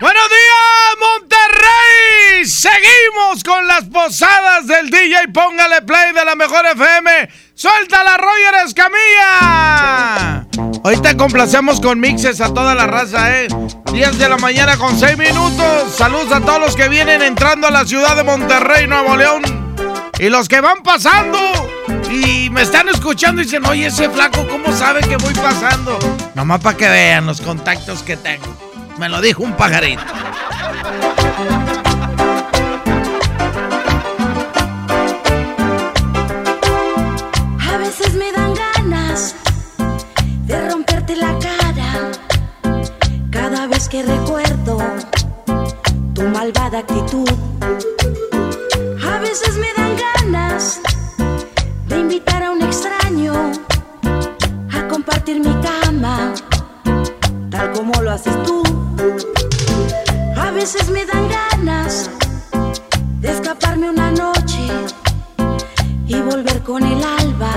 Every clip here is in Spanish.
¡Buenos días, Monterrey! Seguimos con las posadas del DJ. Póngale play de la mejor FM. ¡Suelta la Roger Escamilla! Te complacemos con mixes a toda la raza, ¿eh? 10 de la mañana con 6 minutos. Saludos a todos los que vienen entrando a la ciudad de Monterrey, Nuevo León. Y los que van pasando y me están escuchando y dicen, oye, ese flaco, ¿cómo sabe que voy pasando? Nomás para que vean los contactos que tengo. Me lo dijo un pajarito. A veces me dan ganas de romperte la cara. Cada vez que recuerdo tu malvada actitud. A veces me dan ganas de invitar a un extraño a compartir mi cama, tal como lo haces tú. A veces me dan ganas de escaparme una noche y volver con el alba,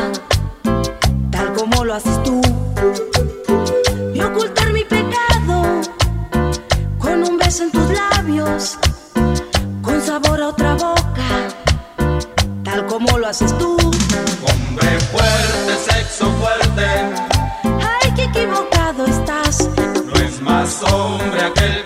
tal como lo haces tú. Y ocultar mi pecado con un beso en tus labios, con sabor a otra boca, tal como lo haces tú. Hombre fuerte, sexo fuerte, Ay, qué equivocado estás. no es más hombre aquel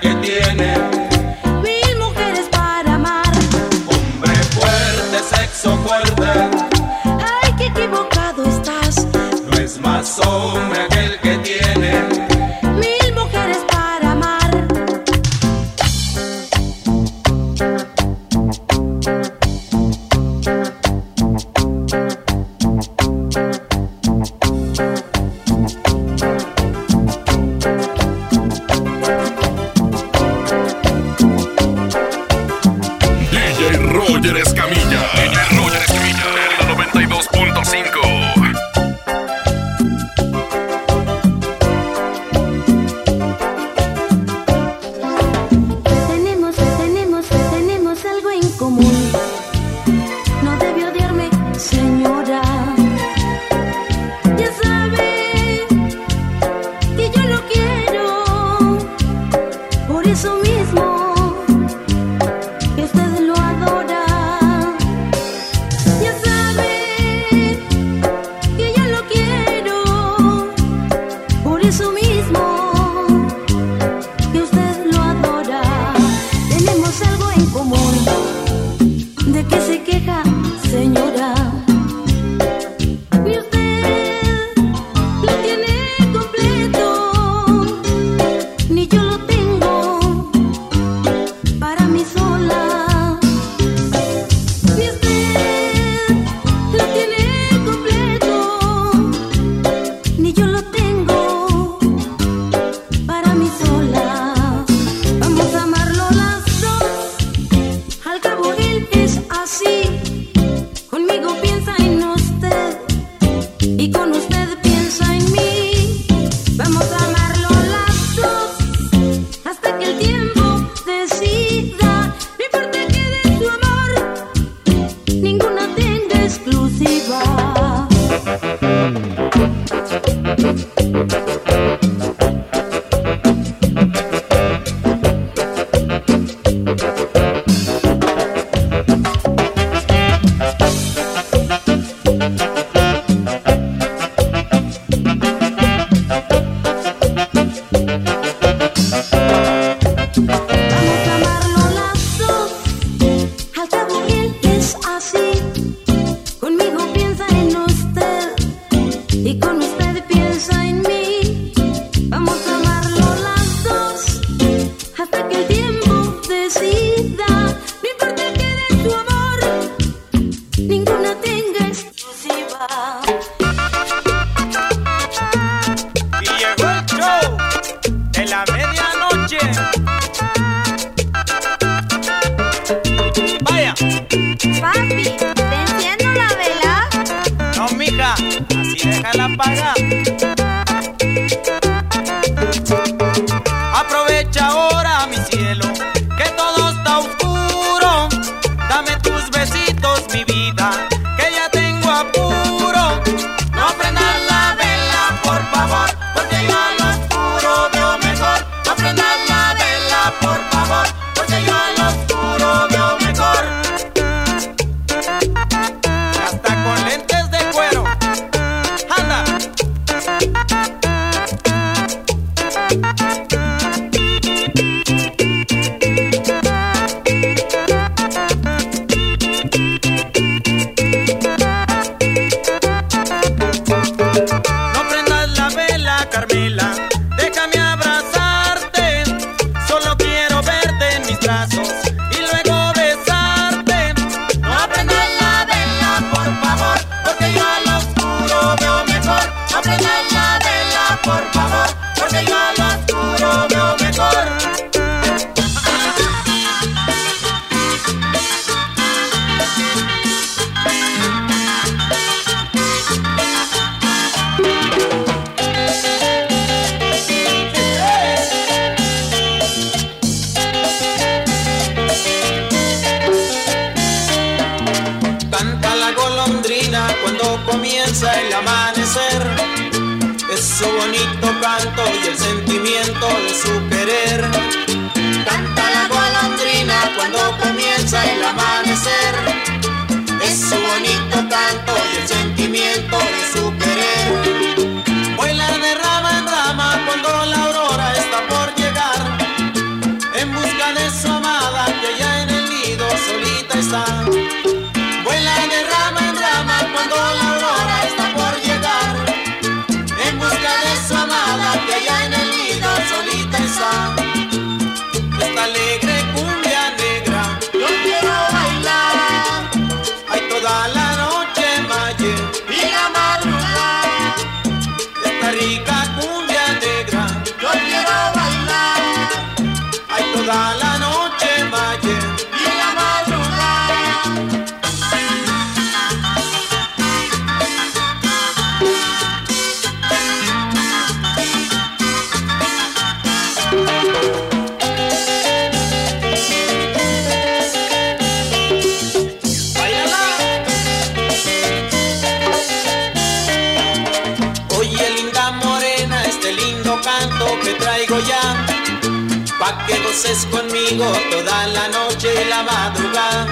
toda la noche y la madrugada.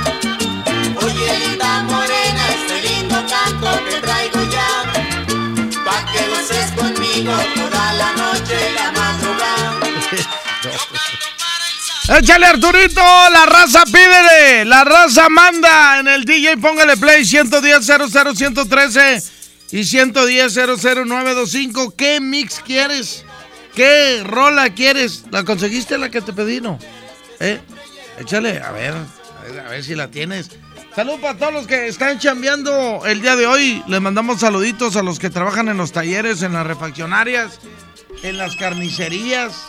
Oye, linda morena, este lindo canto que traigo ya. Pa' que goces conmigo toda la noche y la madrugada. Échale Arturito, la raza pídele, la raza manda en el DJ, póngale play 110 113 y 110 00925. ¿Qué mix quieres? ¿Qué rola quieres? ¿La conseguiste la que te pedí, no? ¿Eh? Échale, a ver, a ver, si la tienes. Salud para todos los que están chambeando el día de hoy. Les mandamos saluditos a los que trabajan en los talleres, en las refaccionarias, en las carnicerías,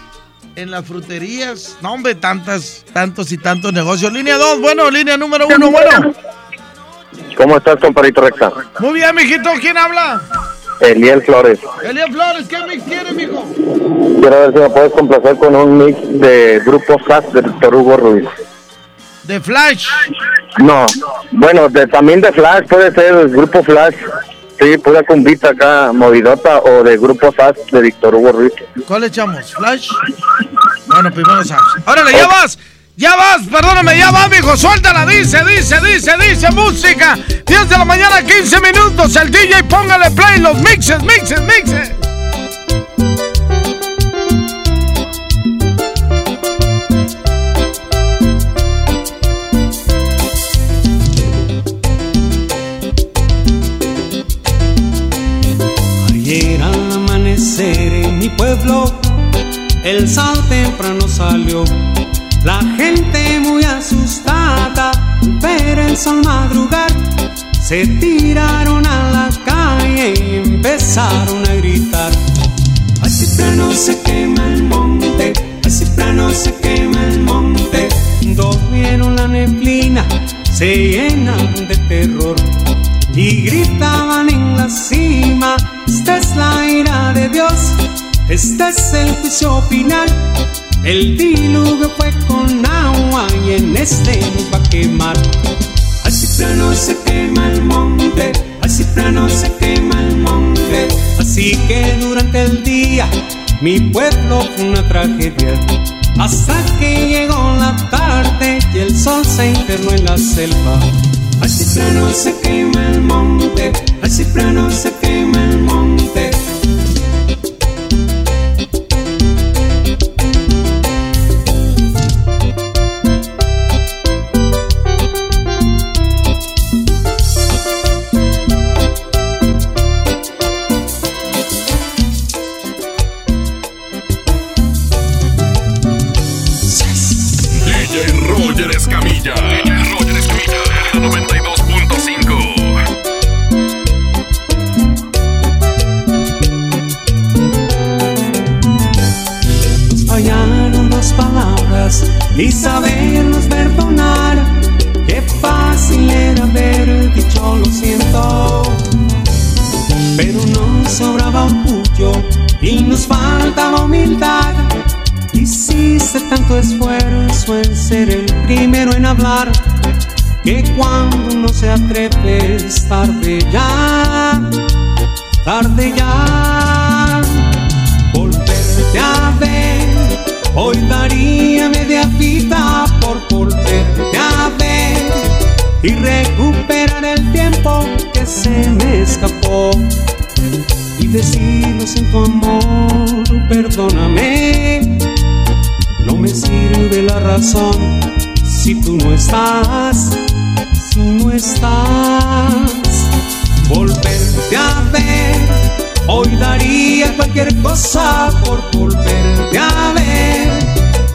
en las fruterías. No, hombre, tantas, tantos y tantos negocios. Línea 2, bueno, línea número 1, bueno. ¿Cómo estás, compadrito Rexa? Muy bien, mijito, ¿quién habla? Eliel Flores. Elías Flores, ¿qué mix quieres, mijo? Quiero ver si me puedes complacer con un mix de Grupo SAS de Víctor Hugo Ruiz. De Flash. No, bueno, de, también de Flash, puede ser el Grupo Flash. Sí, pura cumbita acá, movidota, o de Grupo SAS de Víctor Hugo Ruiz. ¿Cuál echamos? ¿Flash? Bueno, primero Sax. ¡Órale, ya vas! ¡Ya vas! Perdóname, ya vas, mijo. Suéltala, dice, dice, dice, dice. Música. 10 de la mañana, 15 minutos. El DJ, póngale play. Los mixes, mixes, mixes. Ayer al amanecer en mi pueblo, el sol temprano salió. La gente muy asustada pero el sol madrugar se tiraron a la calle y empezaron a gritar. Ay, temprano se quema el monte, ay, temprano se quema el monte. Dos vieron la neblina, se llenan de terror y gritaban en la cima, esta es la ira de Dios este es el juicio final. El diluvio fue con agua y en este nos va a quemar. Así plano se quema el monte, así plano se quema el monte. Así que durante el día mi pueblo fue una tragedia. Hasta que llegó la tarde y el sol se internó en la selva. Así plano se quema el monte, así plano se quema el monte. Si tú no estás, si no estás. Volverte a ver Hoy daría cualquier cosa por volverte a ver.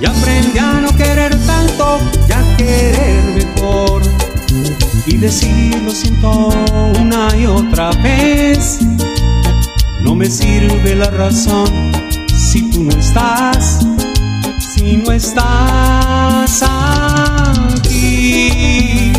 Y aprendí a no querer tanto y a querer mejor. Y decir lo siento una y otra vez. No me sirve la razón si tú no estás, si no estás aquí.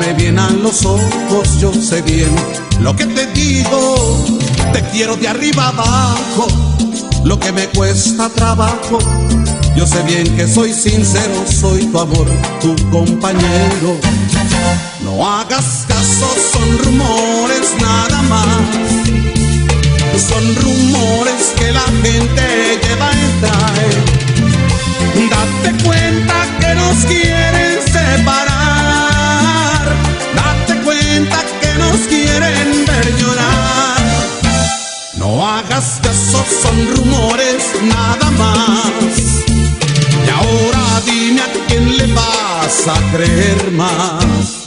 Mírame bien a los ojos, yo sé bien lo que te digo. Te quiero de arriba abajo, lo que me cuesta trabajo. Yo sé bien que soy sincero, soy tu amor, tu compañero. No hagas caso, son rumores nada más. Son rumores que la gente lleva en trae Date cuenta que nos quieren separar. Son rumores nada más. Y ahora dime a quién le vas a creer más.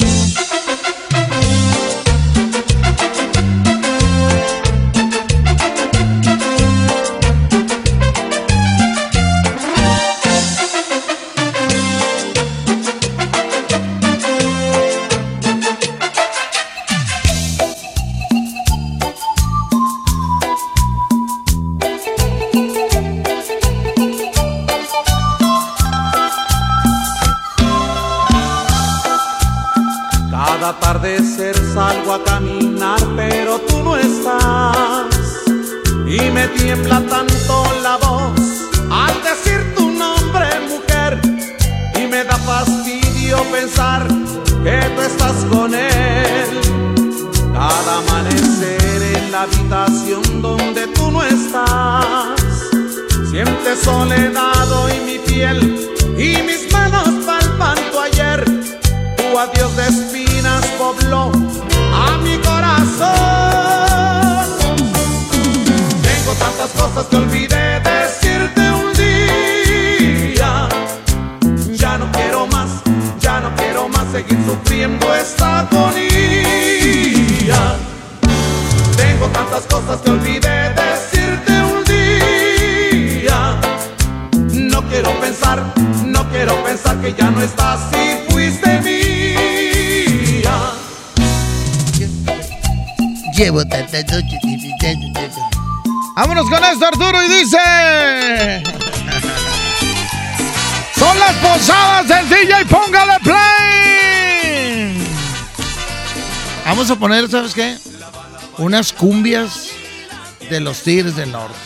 levanto la voz al decir tu nombre, mujer, y me da fastidio pensar que tú estás con él. Cada amanecer en la habitación donde tú no estás, siente soledad y mi piel y mis manos palpan tu ayer. Tu adiós de espinas pobló tantas cosas que olvidé decirte un día. Ya no quiero más, ya no quiero más seguir sufriendo esta agonía. Tengo tantas cosas que olvidé decirte un día. No quiero pensar, no quiero pensar que ya no estás y fuiste mía. Llevo tantas noches Vámonos con esto, Arturo, y dice... Son las posadas del DJ, póngale play. Vamos a poner, ¿sabes qué? Unas cumbias de los Tigres del Norte.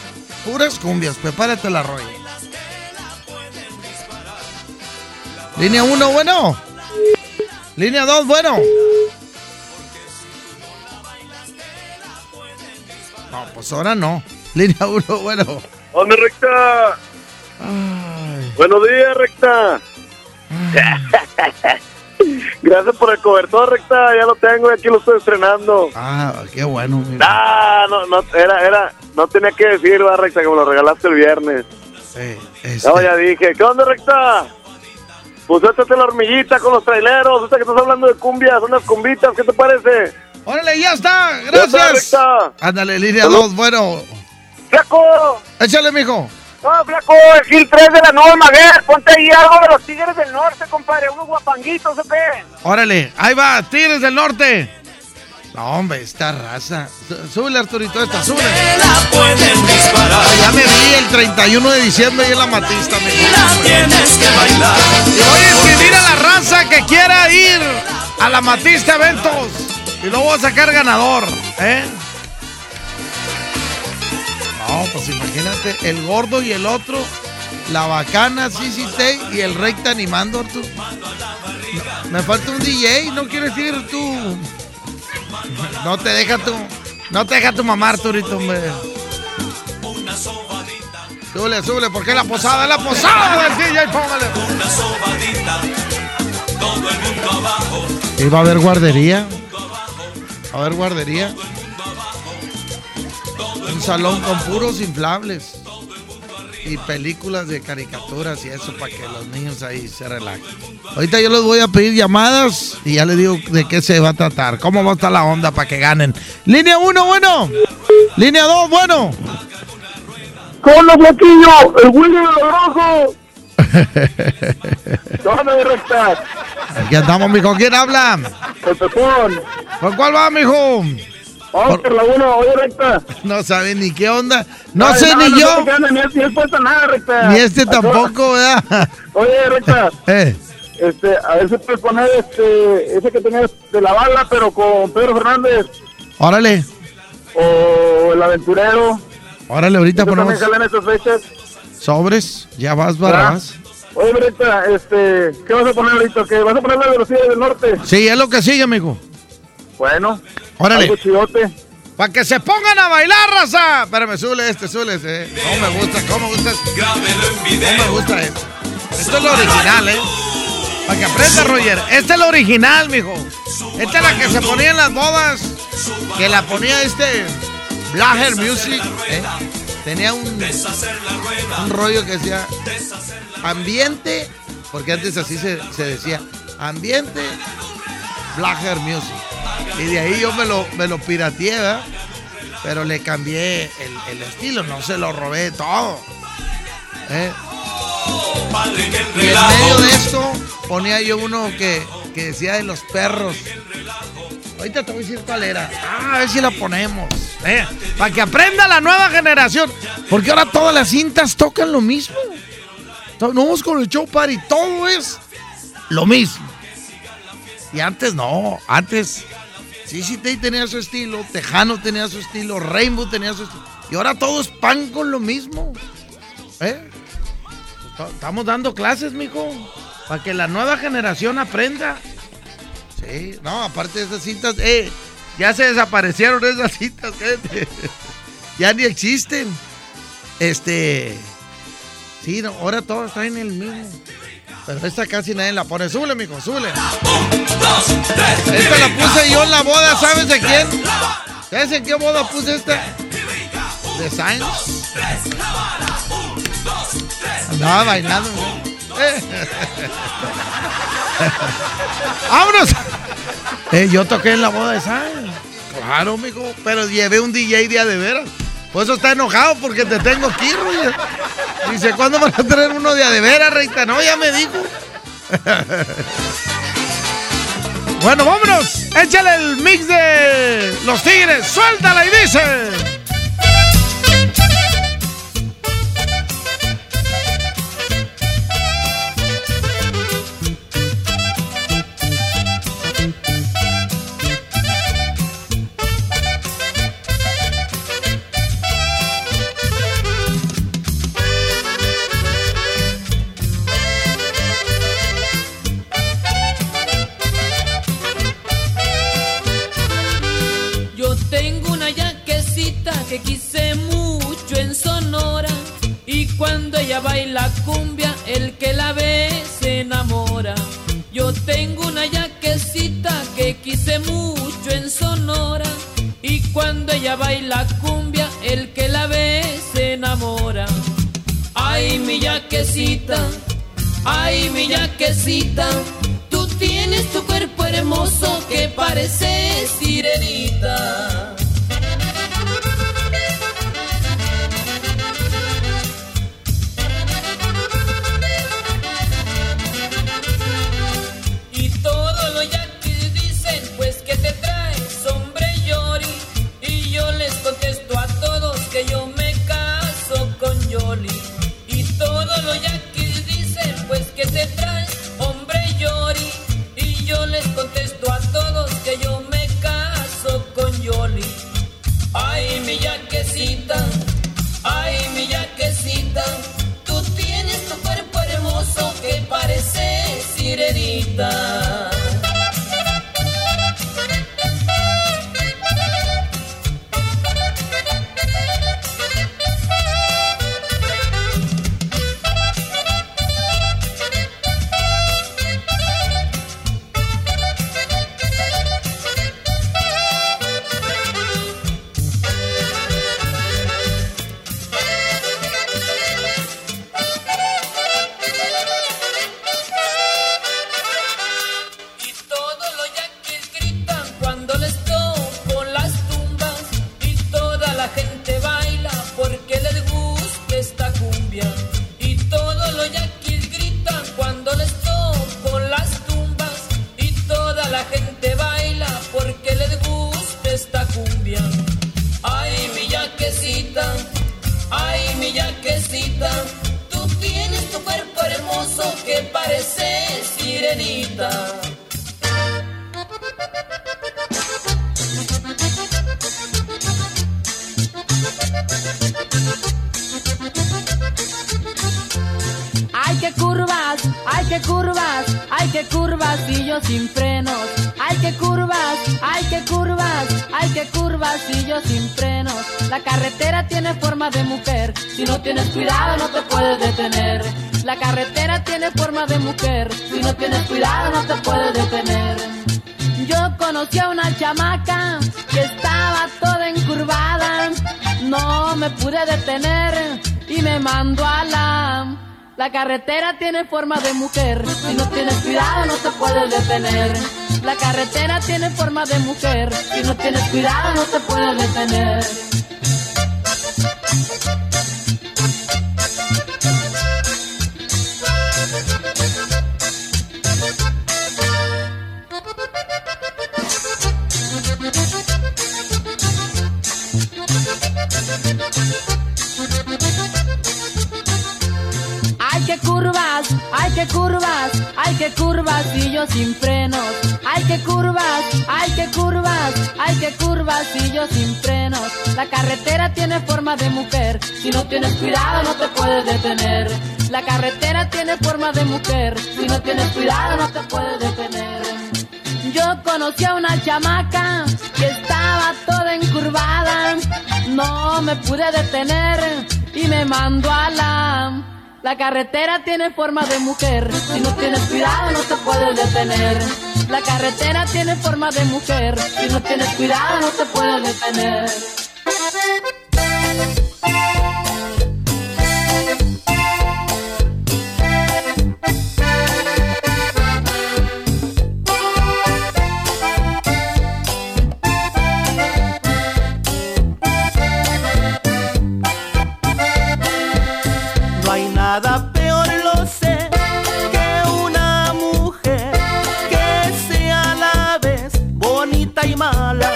Puras cumbias, prepárate la roya. Línea 1, bueno. Línea 2, bueno. No, pues ahora no. Línea 1, bueno. ¡Hombre, recta! Buenos días, recta. Gracias por el cobertor, recta. Ya lo tengo y aquí lo estoy estrenando. Ah, qué bueno. Ah, no, no, era, era, no tenía que decir, va, recta, que me lo regalaste el viernes. Eh, este, No, ya dije, ¿qué onda, recta? Pues échate la hormiguita con los traileros, ahorita que estás hablando de cumbias, unas cumbitas, ¿qué te parece? Órale, ya está. Gracias. Ándale, línea 2, bueno. ¡Flaco! Échale, mijo. No, flaco, el Gil 3 de la Nueva Maguer, ponte ahí algo de los Tigres del Norte, compadre, unos guapanguitos, ¿o qué? Órale, ahí va, Tigres del Norte. No, hombre, esta raza. Sú- Súbele, Arturito, esta, súbele. Ya me vi el 31 de diciembre ahí en la Matista, mijo. Tienes que bailar. Y voy a inscribir a la raza que quiera ir a la Matista Eventos. Y luego voy a sacar ganador, ¿eh? No, pues imagínate, el gordo y el otro, la bacana, Tay y el recta animando, Arturo. Me falta un DJ, ¿no quieres ir tú? No te deja tu, no te deja tu mamá, Arturito, hombre. Súbele, súbele, porque la posada, es la posada del DJ, póngale. ¿Y va a haber guardería? ¿Va a haber guardería? Un salón con puros inflables. Y películas de caricaturas y eso para que los niños ahí se relajen. Ahorita yo les voy a pedir llamadas y ya les digo de qué se va a tratar. ¿Cómo va a estar la onda para que ganen? Línea 1, bueno. Línea 2, bueno. ¡Con los flaquillo! ¡El Willy de los Rojos! ¿Dónde, recta? Aquí andamos, mijo. ¿Quién habla? El Pepón. ¿Por cuál va, mijo? Vamos por la 1, oye, recta. No sabe ni qué onda. No Ay, sé ni no yo. Ni, ni he puesto nada, recta. Ni este tampoco, ¿verdad? Oye, recta. Eh, Este, a ver si puedes poner este, ese que tenías de la bala, pero con Pedro Fernández. órale. O el aventurero. Órale, ahorita ponemos también salen estas fechas. sobres. Ya vas, Barrabás. Oye, recta, este, ¿qué vas a poner ahorita? ¿Qué? ¿Vas a poner la velocidad del norte? Sí, es lo que sigue, mijo. Bueno. Órale. Algo chidote. Para que se pongan a bailar, raza. Espérame, súbele este, súbele ese. ¿Cómo me gusta? ¿Cómo me gusta? ¿Cómo me gusta esto? Esto es lo original, ¿eh? Para que aprenda, Roger. Este es lo original, mijo. Esta es la que se ponía en las bodas. Que la ponía este Blaher Music. ¿eh? Tenía un, un rollo que decía ambiente, porque antes así se, se decía, ambiente Blaher Music. Y de ahí yo me lo, me lo pirateé, ¿verdad? Pero le cambié el, el estilo, no se lo robé todo. ¿eh? Y en medio de esto ponía yo uno que, que decía de los perros. Ahorita te voy a decir cuál era. Ah, a ver si la ponemos. ¿eh? Para que aprenda la nueva generación. Porque ahora todas las cintas tocan lo mismo. No vamos con el show party, todo es lo mismo. Y antes no, antes sí, tenía su estilo, Tejano tenía su estilo, Rainbow tenía su estilo. Y ahora todo es pan con lo mismo. ¿Eh? Est- Estamos dando clases, mijo, para que la nueva generación aprenda. Sí, no, aparte de esas cintas, eh, ya se desaparecieron esas cintas, gente. ya ni existen. Este, sí, no, ahora todos traen el mismo. Pero esta casi nadie la pone. Súbele, mijo, súbele. Esta la puse yo en la boda, ¿sabes de quién? ¿Sabes en qué boda puse esta? De Sainz. Andaba bailando. Eh. ¡Vámonos! Eh, yo toqué en la boda de Sainz. Claro, mijo. Pero llevé un DJ día de veras. Por eso está enojado porque te tengo aquí, Roger. Dice, ¿cuándo van a traer uno de a de veras, Reita? No, ya me dijo. bueno, vámonos. Échale el mix de los tigres. Suéltala y dice. Baila cumbia, el que la ve se enamora. Yo tengo una yaquecita que quise mucho en Sonora. Y cuando ella baila cumbia, el que la ve se enamora. Ay, mi yaquecita, ay, mi yaquecita, tú tienes tu cuerpo hermoso que parece sirenita. Carretera tiene forma de mujer, si no tienes cuidado no te puedes detener. La carretera tiene forma de mujer, si no tienes cuidado no te puedes detener. Tienes cuidado no te puedes detener. La carretera tiene forma de mujer, si no tienes cuidado no te puedes detener. Yo conocí a una chamaca que estaba toda encurvada, no me pude detener y me mandó a la la carretera tiene forma de mujer, si no tienes cuidado no te puedes detener. La carretera tiene forma de mujer, si no tienes cuidado no te puedes detener. nada peor lo sé que una mujer que sea a la vez bonita y mala.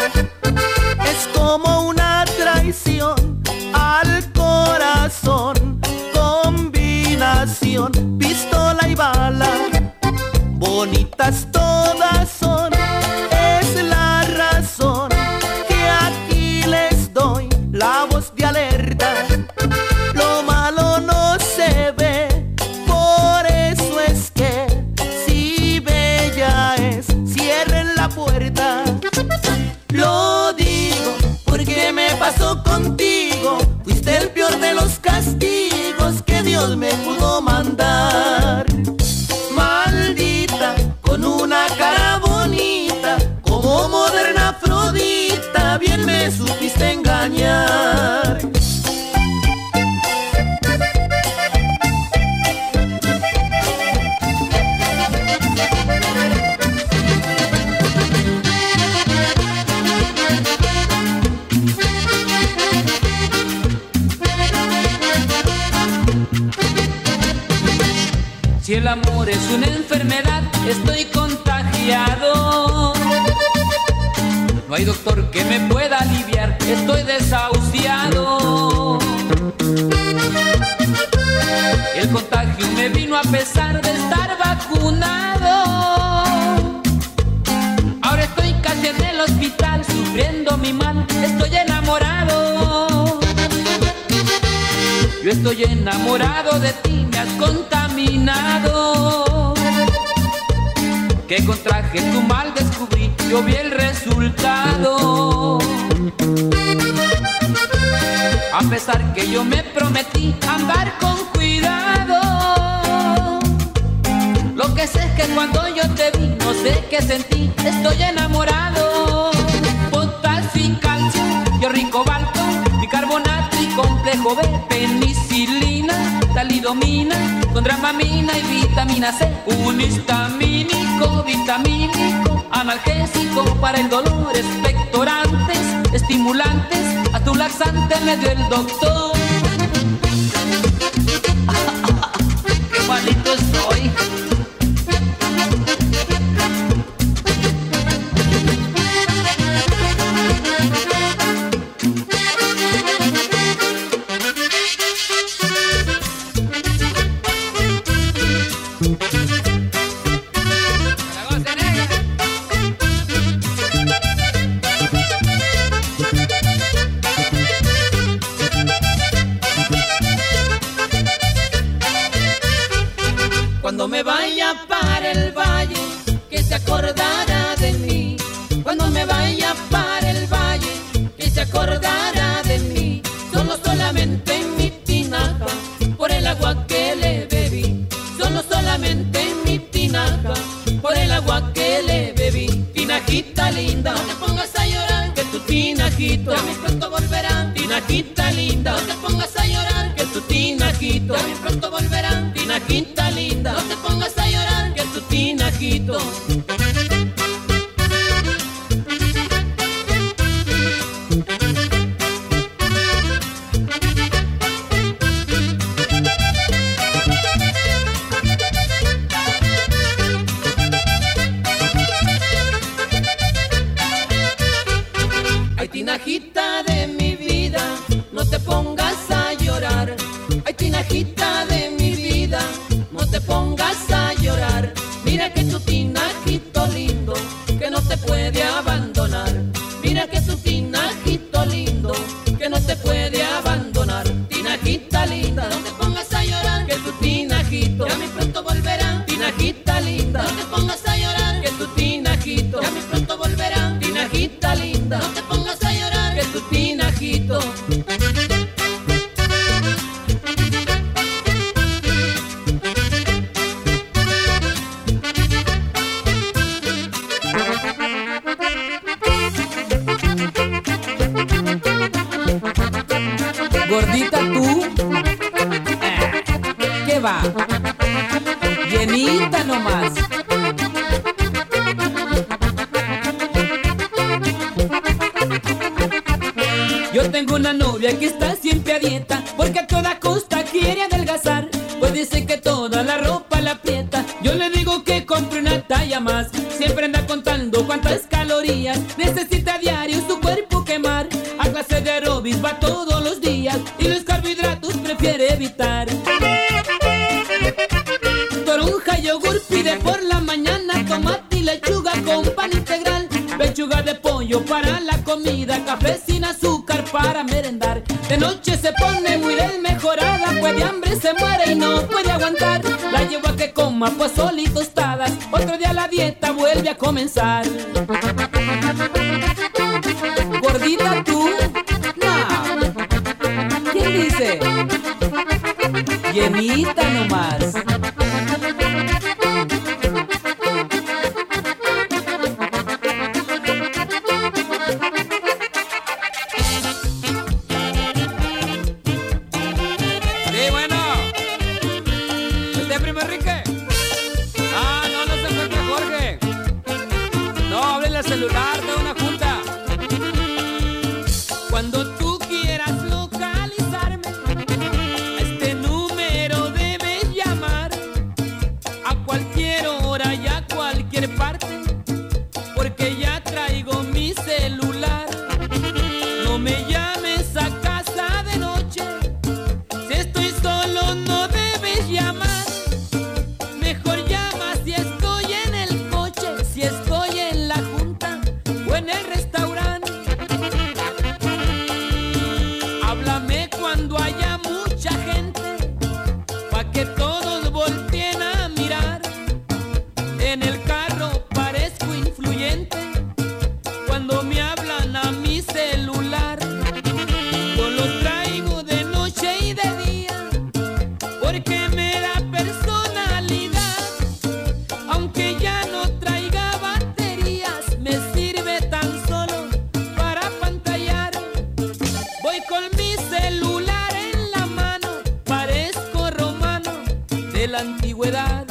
Es como una traición al corazón, combinación, pistola y bala. Bonitas que yo me prometí andar con cuidado. Lo que sé es que cuando yo te vi, no sé qué sentí, estoy enamorado. Botas sin calcio, yo rico balto, bicarbonato y complejo B, penicilina, talidomina, con dramamina y vitamina C, un histamínico, vitamínico, analgésico para el dolor, expectorantes, estimulantes, a tu laxante me dio el doctor. animalitos antigüedad.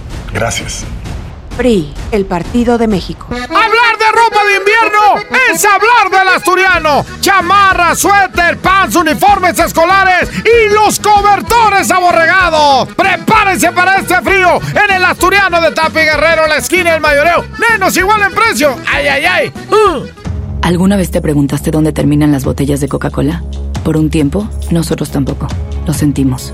Gracias. PRI, el Partido de México. Hablar de ropa de invierno es hablar del asturiano. Chamarra, suéter, pants, uniformes escolares y los cobertores aborregados. Prepárense para este frío en el asturiano de Tapi Guerrero, la esquina del mayoreo. Menos igual en precio. Ay, ay, ay. Uh. ¿Alguna vez te preguntaste dónde terminan las botellas de Coca-Cola? Por un tiempo, nosotros tampoco. Lo sentimos.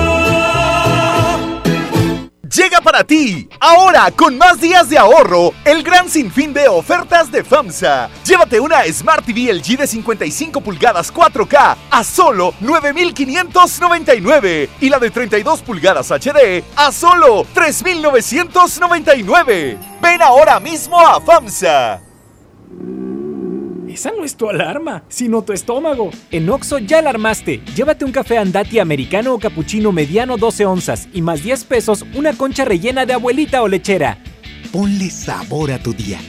Llega para ti, ahora con más días de ahorro, el gran sinfín de ofertas de FAMSA. Llévate una Smart TV LG de 55 pulgadas 4K a solo 9,599 y la de 32 pulgadas HD a solo 3,999. Ven ahora mismo a FAMSA. Esa no es tu alarma, sino tu estómago. En Oxo ya alarmaste. Llévate un café andati americano o cappuccino mediano 12 onzas y más 10 pesos una concha rellena de abuelita o lechera. Ponle sabor a tu día.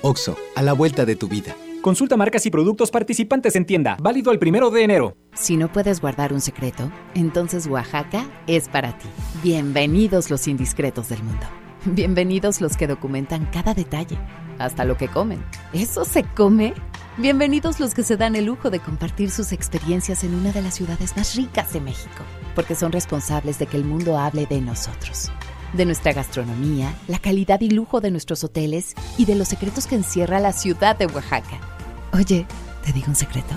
Oxo, a la vuelta de tu vida. Consulta marcas y productos participantes en tienda. Válido el primero de enero. Si no puedes guardar un secreto, entonces Oaxaca es para ti. Bienvenidos los indiscretos del mundo. Bienvenidos los que documentan cada detalle, hasta lo que comen. ¿Eso se come? Bienvenidos los que se dan el lujo de compartir sus experiencias en una de las ciudades más ricas de México, porque son responsables de que el mundo hable de nosotros, de nuestra gastronomía, la calidad y lujo de nuestros hoteles y de los secretos que encierra la ciudad de Oaxaca. Oye, ¿te digo un secreto?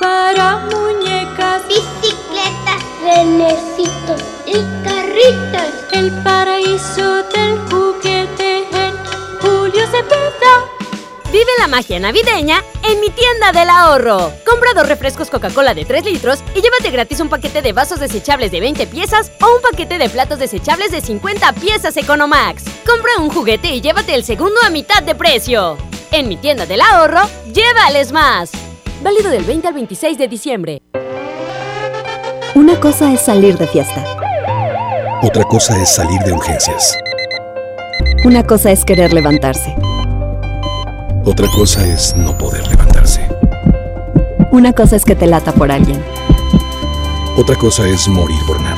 Para muñecas, bicicletas, renecitos y carritos. El paraíso del juguete en Julio Cepeda. Vive la magia navideña en mi tienda del ahorro. Compra dos refrescos Coca-Cola de 3 litros y llévate gratis un paquete de vasos desechables de 20 piezas o un paquete de platos desechables de 50 piezas Economax. Compra un juguete y llévate el segundo a mitad de precio. En mi tienda del ahorro, llévales más. Válido del 20 al 26 de diciembre. Una cosa es salir de fiesta. Otra cosa es salir de urgencias. Una cosa es querer levantarse. Otra cosa es no poder levantarse. Una cosa es que te lata por alguien. Otra cosa es morir por nada.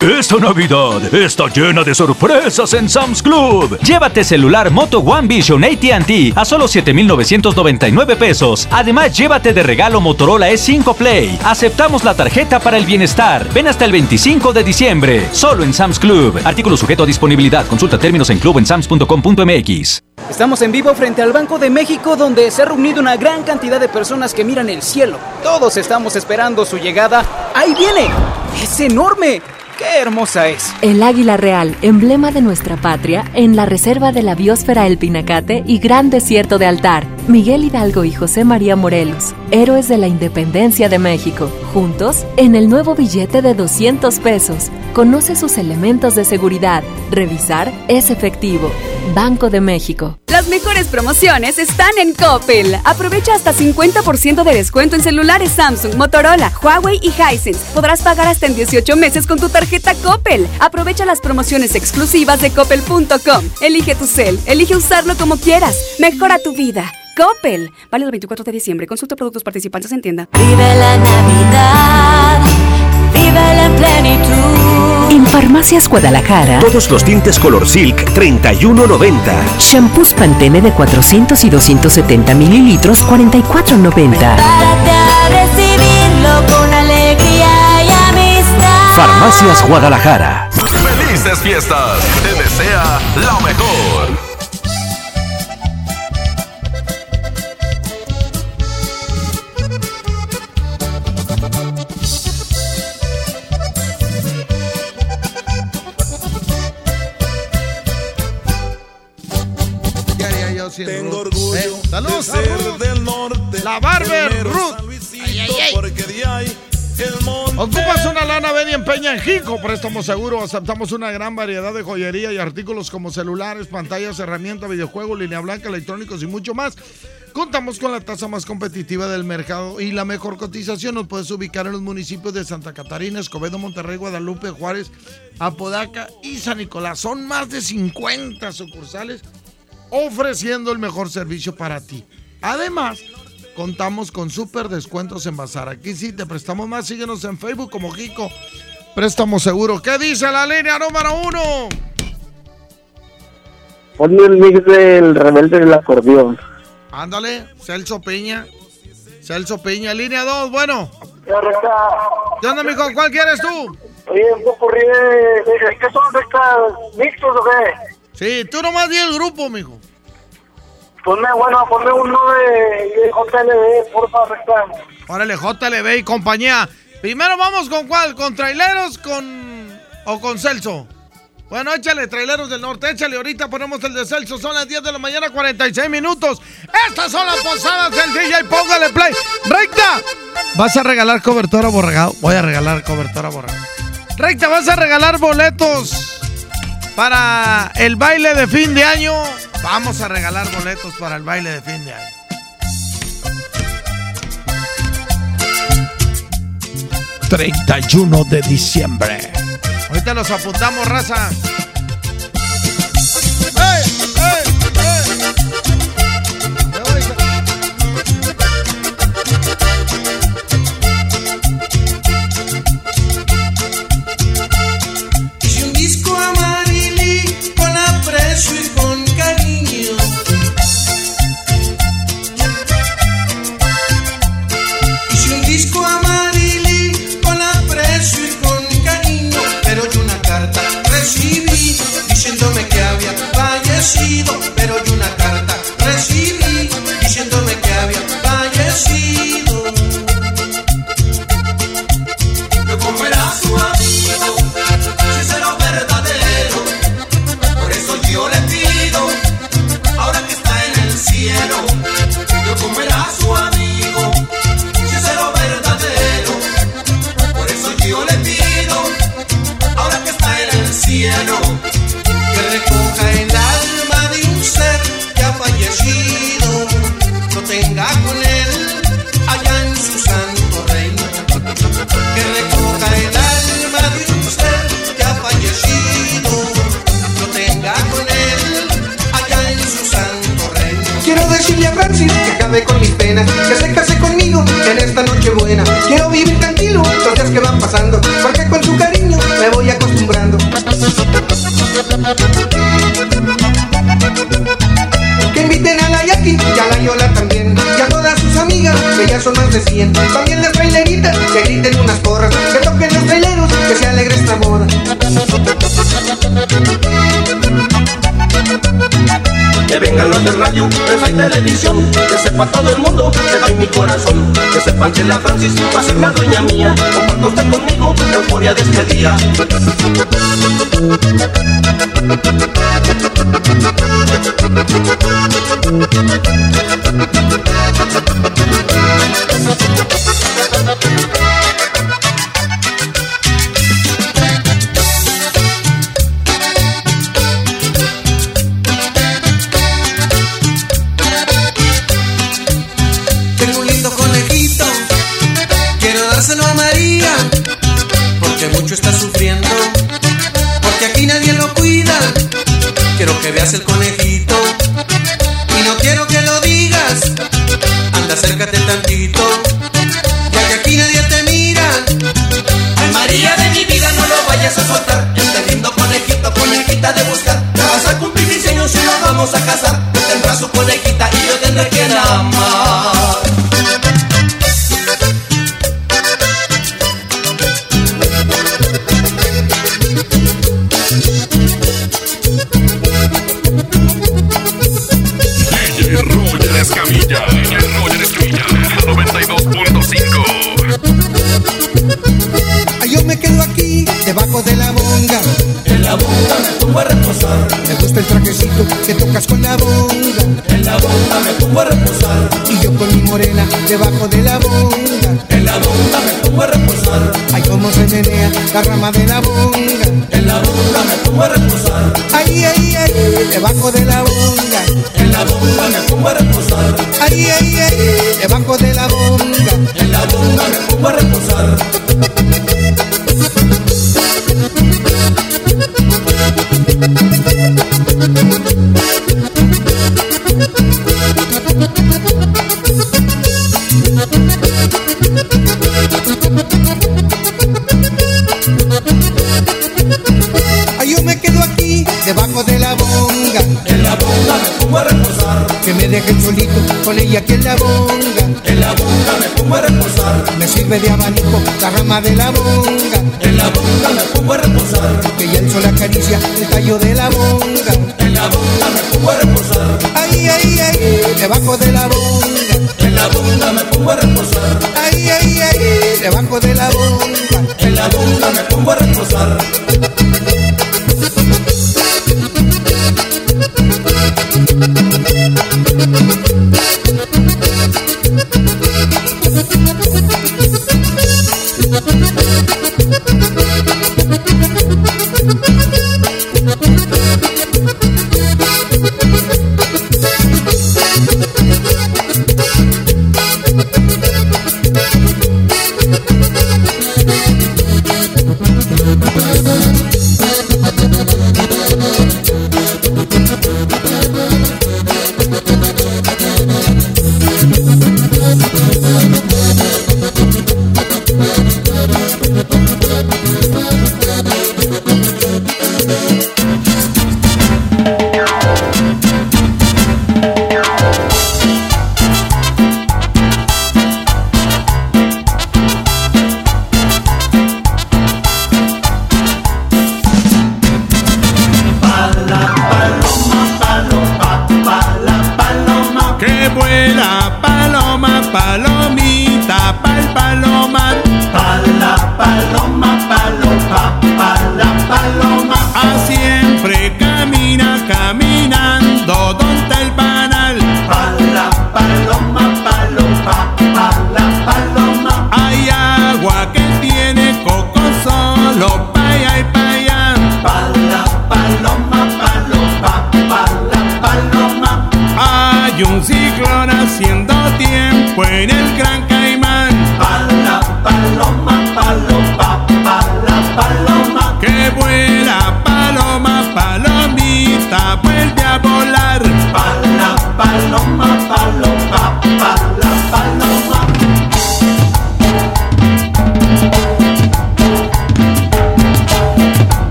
Esta Navidad está llena de sorpresas en Sam's Club. Llévate celular Moto One Vision AT&T a solo 7,999 pesos. Además, llévate de regalo Motorola E5 Play. Aceptamos la tarjeta para el bienestar. Ven hasta el 25 de diciembre. Solo en Sam's Club. Artículo sujeto a disponibilidad. Consulta términos en clubensams.com.mx. Estamos en vivo frente al Banco de México donde se ha reunido una gran cantidad de personas que miran el cielo. Todos estamos esperando su llegada. ¡Ahí viene! ¡Es enorme! ¡Qué hermosa es! El águila real, emblema de nuestra patria, en la reserva de la biosfera El Pinacate y Gran Desierto de Altar. Miguel Hidalgo y José María Morelos, héroes de la independencia de México. Juntos, en el nuevo billete de 200 pesos. Conoce sus elementos de seguridad. Revisar es efectivo. Banco de México. Las mejores promociones están en Coppel. Aprovecha hasta 50% de descuento en celulares Samsung, Motorola, Huawei y Hisense. Podrás pagar hasta en 18 meses con tu tarjeta Coppel. Aprovecha las promociones exclusivas de coppel.com. Elige tu cel, elige usarlo como quieras. Mejora tu vida. Coppel. Válido el 24 de diciembre. Consulta productos participantes en tienda. Vive la Navidad. Vive la plenitud. En Farmacias Guadalajara. Todos los tintes Color Silk 31.90. Shampoos Pantene de 400 y 270 mililitros 44.90. Prepárate a recibirlo con. Farmacias Guadalajara. Felices fiestas. Te desea lo mejor. Empeña en Jico. Préstamo seguro. Aceptamos una gran variedad de joyería y artículos como celulares, pantallas, herramientas, videojuegos, línea blanca, electrónicos y mucho más. Contamos con la tasa más competitiva del mercado y la mejor cotización. Nos puedes ubicar en los municipios de Santa Catarina, Escobedo, Monterrey, Guadalupe, Juárez, Apodaca y San Nicolás. Son más de 50 sucursales ofreciendo el mejor servicio para ti. Además, contamos con súper descuentos en Bazar. Aquí sí te prestamos más. Síguenos en Facebook como Jico. Préstamo seguro. ¿Qué dice la línea número uno? Ponme el mix del rebelde del acordeón. Ándale, Celso Peña. Celso Peña, línea 2, bueno. ¿Qué onda, mijo? ¿Cuál quieres tú? Oye, un poco ríe. ¿Qué son estas mixtos o qué? Sí, tú nomás di el grupo, mijo. Ponme, bueno, ponme uno de, de JLB, porfa, recta. Órale, JLB y compañía. Primero vamos con cuál, con traileros con o con Celso. Bueno, échale, traileros del norte, échale, ahorita ponemos el de Celso, son las 10 de la mañana, 46 minutos. Estas son las posadas del DJ, póngale play. Recta, ¿vas a regalar cobertura borregado? Voy a regalar cobertura borregado. Recta, ¿vas a regalar boletos para el baile de fin de año? Vamos a regalar boletos para el baile de fin de año. 31 de diciembre. Ahorita los apuntamos, raza. Con mis penas, que se case conmigo en esta noche buena. Quiero vivir tranquilo los días que van pasando, porque con su cariño me voy acostumbrando. Que inviten a la Yaki y a la Yola también, y a todas sus amigas, que ya son más de 100. También las traileritas, que griten unas porras, que toquen los traileros, que se alegre esta boda. Que vengan los de radio, prensa y televisión Que sepa todo el mundo que doy mi corazón Que sepan que la Francis va a la dueña mía Comparto usted conmigo la euforia de este día Quiero que veas el conejito la rama abanico la rama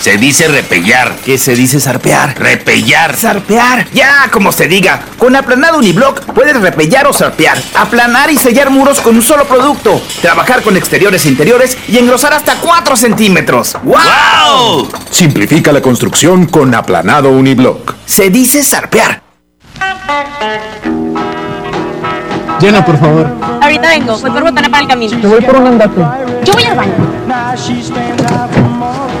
Se dice repellar. ¿Qué se dice zarpear? Repellar. Zarpear. Ya, como se diga. Con aplanado uniblock puedes repellar o zarpear. Aplanar y sellar muros con un solo producto. Trabajar con exteriores e interiores y engrosar hasta 4 centímetros. ¡Wow! Simplifica la construcción con aplanado uniblock. Se dice zarpear. Llena, por favor. Ahorita vengo, voy por botana para el camino. Te voy por un andate. Yo voy al baño.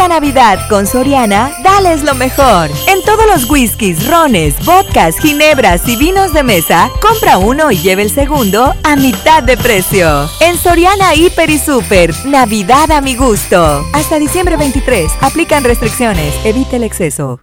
Esta Navidad con Soriana, dales lo mejor. En todos los whiskies, rones, vodkas, ginebras y vinos de mesa, compra uno y lleve el segundo a mitad de precio. En Soriana Hiper y Super, Navidad a mi gusto. Hasta diciembre 23, aplican restricciones, evite el exceso.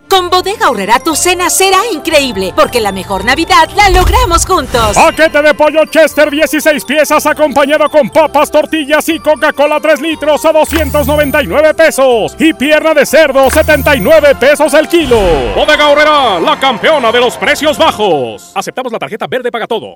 Con Bodega Aurrera tu cena será increíble, porque la mejor Navidad la logramos juntos. Paquete de pollo Chester 16 piezas acompañado con papas, tortillas y Coca-Cola 3 litros a 299 pesos. Y pierna de cerdo 79 pesos el kilo. Bodega Aurrera, la campeona de los precios bajos. Aceptamos la tarjeta verde paga todo.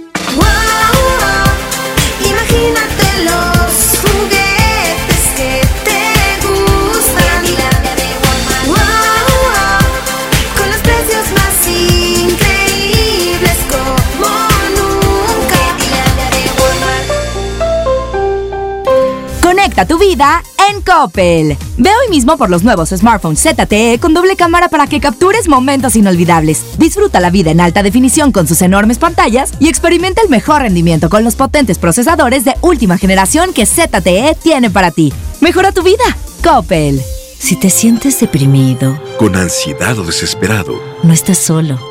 Conecta tu vida en Coppel. Ve hoy mismo por los nuevos smartphones ZTE con doble cámara para que captures momentos inolvidables. Disfruta la vida en alta definición con sus enormes pantallas y experimenta el mejor rendimiento con los potentes procesadores de última generación que ZTE tiene para ti. Mejora tu vida. Coppel. Si te sientes deprimido, Con ansiedad o desesperado, no estás solo.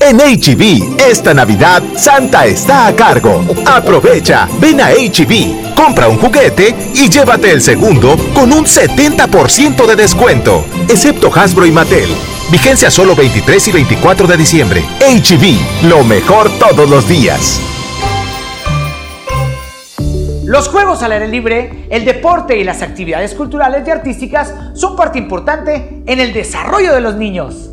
En HB, esta Navidad, Santa está a cargo. Aprovecha, ven a HB, compra un juguete y llévate el segundo con un 70% de descuento, excepto Hasbro y Mattel. Vigencia solo 23 y 24 de diciembre. HB, lo mejor todos los días. Los juegos al aire libre, el deporte y las actividades culturales y artísticas son parte importante en el desarrollo de los niños.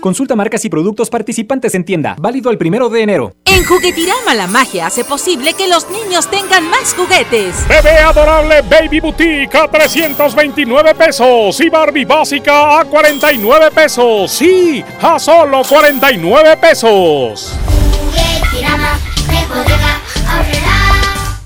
Consulta marcas y productos participantes en tienda. Válido el primero de enero. En Juguetirama la magia hace posible que los niños tengan más juguetes. Bebé adorable Baby Boutique a 329 pesos y Barbie básica a 49 pesos. Sí, a solo 49 pesos.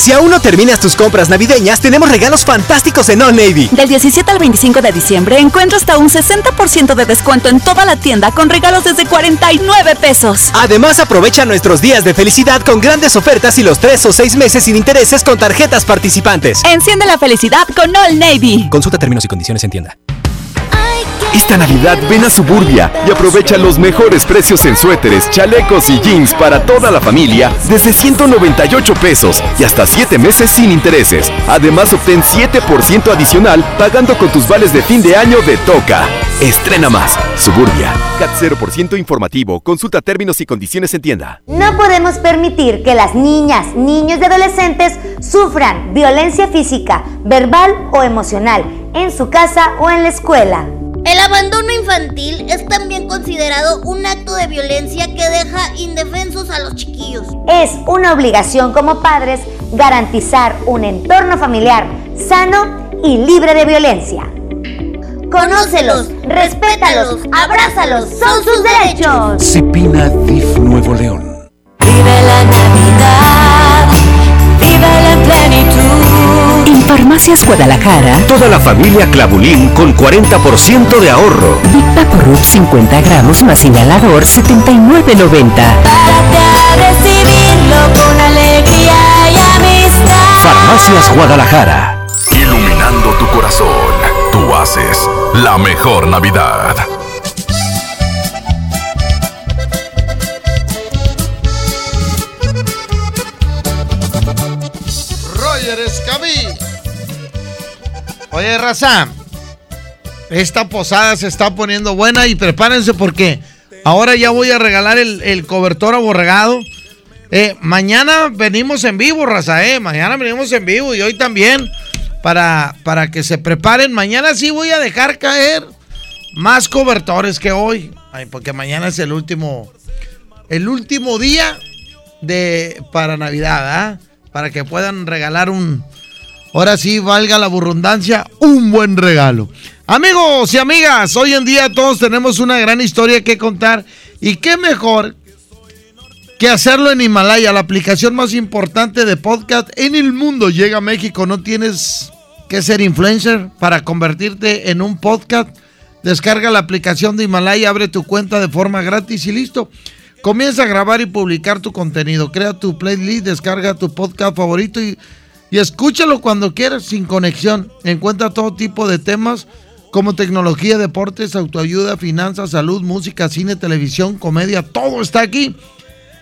Si aún no terminas tus compras navideñas, tenemos regalos fantásticos en Old Navy. Del 17 al 25 de diciembre encuentra hasta un 60% de descuento en toda la tienda con regalos desde 49 pesos. Además, aprovecha nuestros días de felicidad con grandes ofertas y los 3 o 6 meses sin intereses con tarjetas participantes. Enciende la felicidad con Old Navy. Consulta términos y condiciones en tienda. Esta Navidad ven a Suburbia y aprovecha los mejores precios en suéteres, chalecos y jeans para toda la familia desde 198 pesos y hasta 7 meses sin intereses. Además obtén 7% adicional pagando con tus vales de fin de año de Toca. Estrena más. Suburbia. CAT 0% informativo. Consulta términos y condiciones en tienda. No podemos permitir que las niñas, niños y adolescentes sufran violencia física, verbal o emocional en su casa o en la escuela. El abandono infantil es también considerado un acto de violencia que deja indefensos a los chiquillos. Es una obligación como padres garantizar un entorno familiar sano y libre de violencia. Conócelos, respétalos, abrázalos, son sus derechos. Cepina DIF Nuevo León. Vive la Navidad, vive la plenitud. Farmacias Guadalajara, Toda la familia Clavulín con 40% de ahorro. Big Papo Rub 50 gramos más inhalador 79.90. Para recibirlo con alegría y amistad. Farmacias Guadalajara. Iluminando haces la mejor Navidad. Raza. Esta posada se está poniendo buena y prepárense porque ahora ya voy a regalar el, el cobertor aborregado. Eh, mañana venimos en vivo, raza, eh. Mañana venimos en vivo y hoy también. Para, para que se preparen. Mañana sí voy a dejar caer más cobertores que hoy. Ay, porque mañana es el último. El último día de para Navidad, ¿ah? Para que puedan regalar un. Ahora sí, valga la burrundancia, un buen regalo. Amigos y amigas, hoy en día todos tenemos una gran historia que contar. Y qué mejor que hacerlo en Himalaya, la aplicación más importante de podcast en el mundo. Llega a México, no tienes que ser influencer para convertirte en un podcast. Descarga la aplicación de Himalaya, abre tu cuenta de forma gratis y listo. Comienza a grabar y publicar tu contenido. Crea tu playlist, descarga tu podcast favorito y, y escúchalo cuando quieras sin conexión. Encuentra todo tipo de temas como tecnología, deportes, autoayuda, finanzas, salud, música, cine, televisión, comedia. Todo está aquí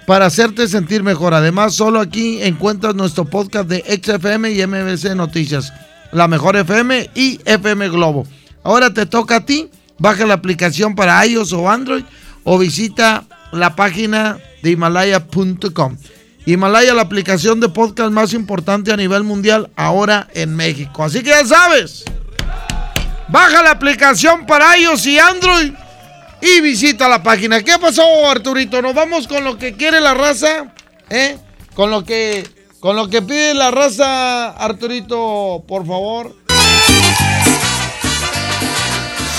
para hacerte sentir mejor. Además, solo aquí encuentras nuestro podcast de XFM y MBC Noticias, la mejor FM y FM Globo. Ahora te toca a ti. Baja la aplicación para iOS o Android o visita la página de himalaya.com. Himalaya, la aplicación de podcast más importante a nivel mundial ahora en México. Así que ya sabes. Baja la aplicación para iOS y Android y visita la página. ¿Qué pasó, Arturito? Nos vamos con lo que quiere la raza, ¿eh? Con lo que con lo que pide la raza, Arturito, por favor.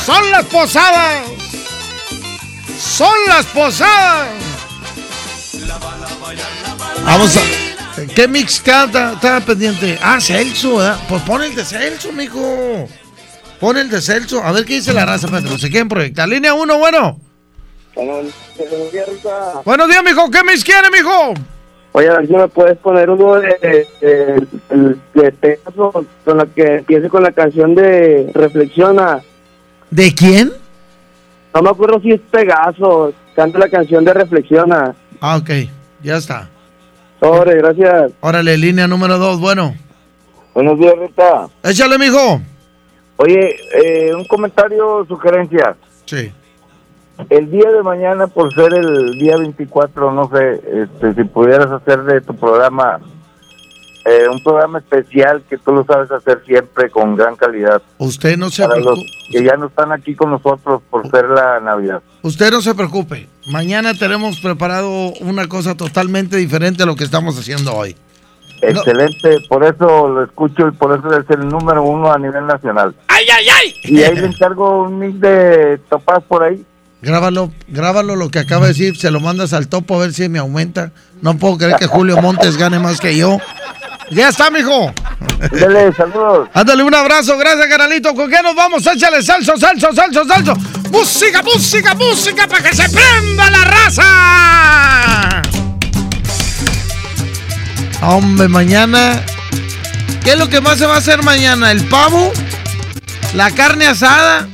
Son las posadas. Son las posadas. Vamos a ¿Qué mix canta? Estaba pendiente. Ah, Celso, ¿verdad? Pues pon el de Celso, mijo. Pon el de Celso. A ver qué dice la raza. Espérate, se quieren proyectar. Línea 1, bueno. Buenos días, Rita. Buenos días, mijo. ¿Qué mix quiere, mijo? Oye, a ver si me puedes poner uno de, de, de, de Pegaso, con la que empiece con la canción de Reflexiona. ¿De quién? No me acuerdo si es Pegaso. Canta la canción de Reflexiona. Ah, ok. Ya está. Sobre, gracias. Órale, línea número 2, bueno. Buenos días, Rita. Échale, mijo. Oye, eh, un comentario, sugerencia. Sí. El día de mañana, por ser el día 24, no sé, este, si pudieras hacer de tu programa eh, un programa especial que tú lo sabes hacer siempre con gran calidad. Usted no se Para los preocupe. que ya no están aquí con nosotros por ser la Navidad. Usted no se preocupe. Mañana tenemos preparado una cosa totalmente diferente a lo que estamos haciendo hoy. Excelente, por eso lo escucho y por eso es el número uno a nivel nacional. ¡Ay, ay, ay! Y ahí le encargo un mix de topaz por ahí. Grábalo, grábalo lo que acaba de decir, se lo mandas al topo a ver si me aumenta. No puedo creer que Julio Montes gane más que yo. Ya está, mijo. Dale, saludos. Ándale un abrazo, gracias, canalito. ¿Con qué nos vamos? Échale salso, salso, salso, salso. Música, música, música para que se prenda la raza. Hombre, mañana. ¿Qué es lo que más se va a hacer mañana? ¿El pavo? ¿La carne asada?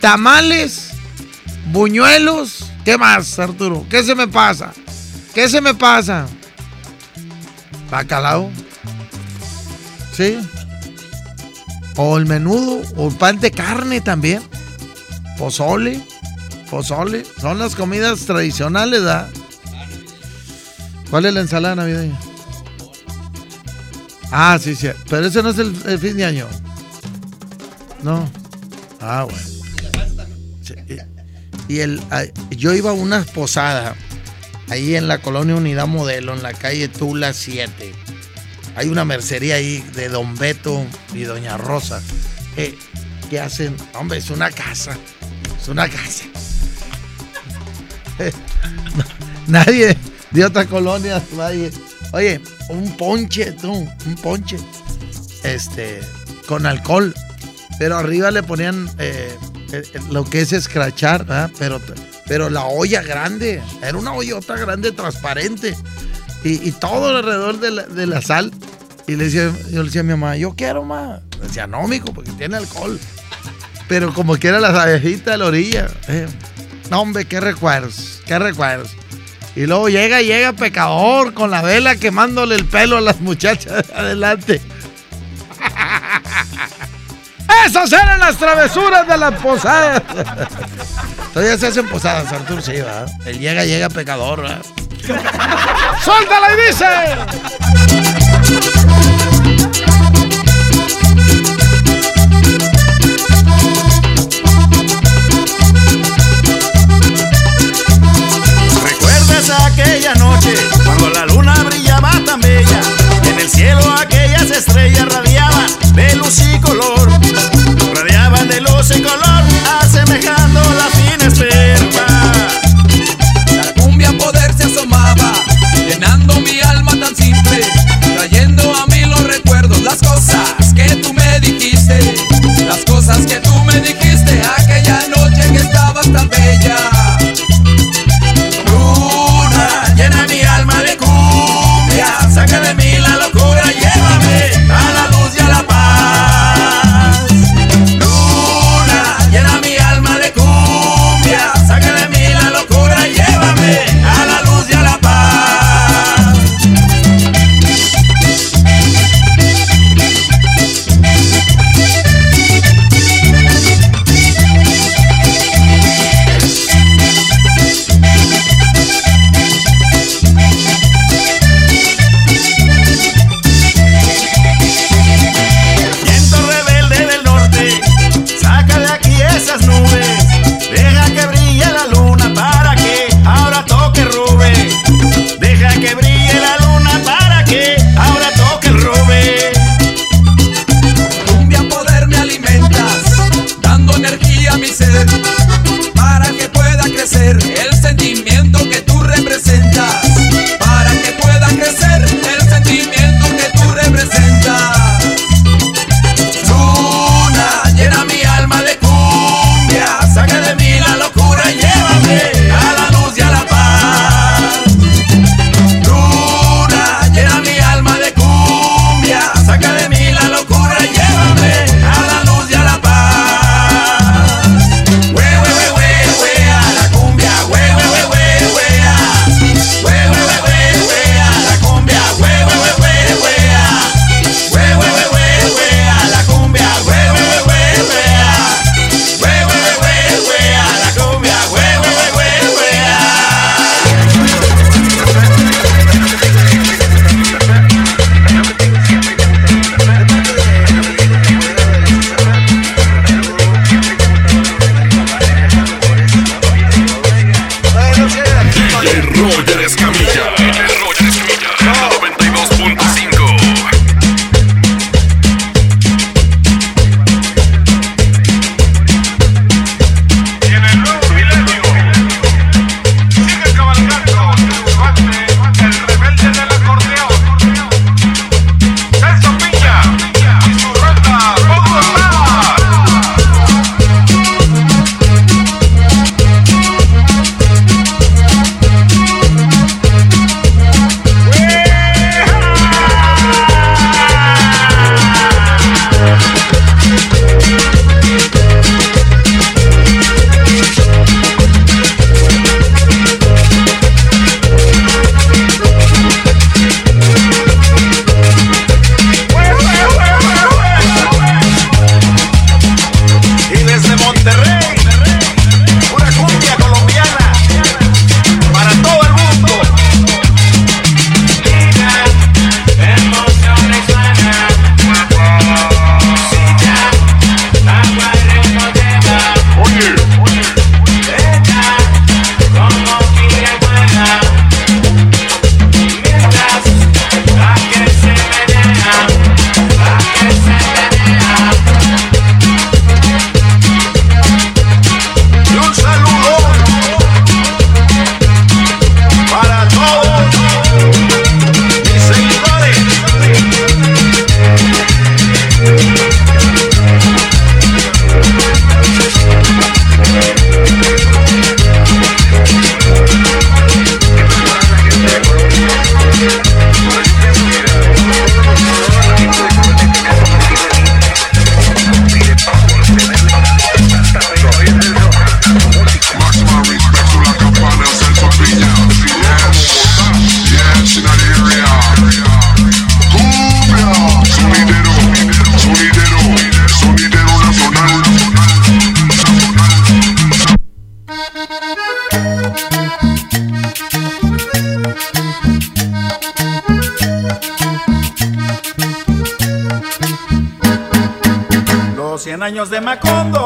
¿Tamales? ¿Buñuelos? ¿Qué más, Arturo? ¿Qué se me pasa? ¿Qué se me pasa? ¿Bacalao? O el menudo, o el pan de carne también. Pozole, pozole. Son las comidas tradicionales, ¿verdad? ¿Cuál es la ensalada navideña? Ah, sí, sí. Pero ese no es el, fin de año. No. Ah, bueno. Y, el, yo iba a una posada ahí en la colonia Unidad Modelo, en la calle Tula 7. Hay una mercería ahí de Don Beto y Doña Rosa. eh, que hacen, hombre, es una casa. Es una casa. Nadie de otra colonia, nadie. Oye, un ponche, tú, un ponche. Este, con alcohol. Pero arriba le ponían eh, eh, lo que es escrachar, ¿verdad? Pero, pero la olla grande, era una ollota grande, transparente. Y, todo alrededor de la, la sal. Y le decía, yo le decía a mi mamá, yo quiero más. Decía, no, mijo, porque tiene alcohol. Pero como quiera las abejitas de la orilla. eh. No, hombre, qué recuerdos, qué recuerdos. Y luego llega, llega pecador con la vela quemándole el pelo a las muchachas de adelante. Esas eran las travesuras de las posadas. Todavía se hacen posadas, Artur, sí, ¿verdad? El llega, llega pecador, ¿verdad? ¡Suéltala y dice! ¿Recuerdas aquella noche cuando la luna brillaba tan bella? Y en el cielo aquellas estrellas radiaban de luz y color. Radiaban de luz y color,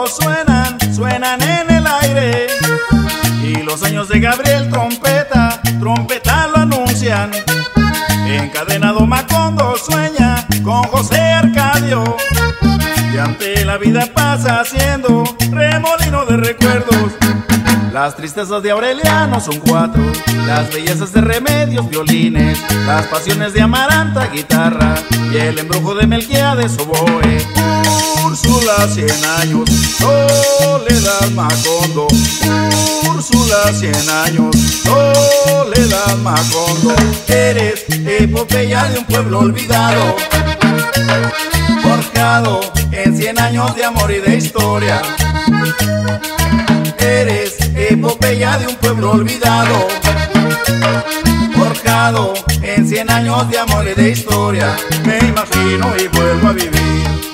suenan, suenan en el aire. Y los años de Gabriel Trompeta, trompeta lo anuncian. Encadenado Macondo sueña con José Arcadio. Y ante la vida pasa haciendo remolino de recuerdos. Las tristezas de Aureliano son cuatro, las bellezas de Remedios, violines, las pasiones de Amaranta, guitarra, y el embrujo de Melquiades, oboe. Úrsula, cien años, Soledad Macondo. Úrsula, cien años, Soledad Macondo. Eres epopeya de un pueblo olvidado, forjado en cien años de amor y de historia. Eres epopeya de un pueblo olvidado, forjado en cien años de amor y de historia. Me imagino y vuelvo a vivir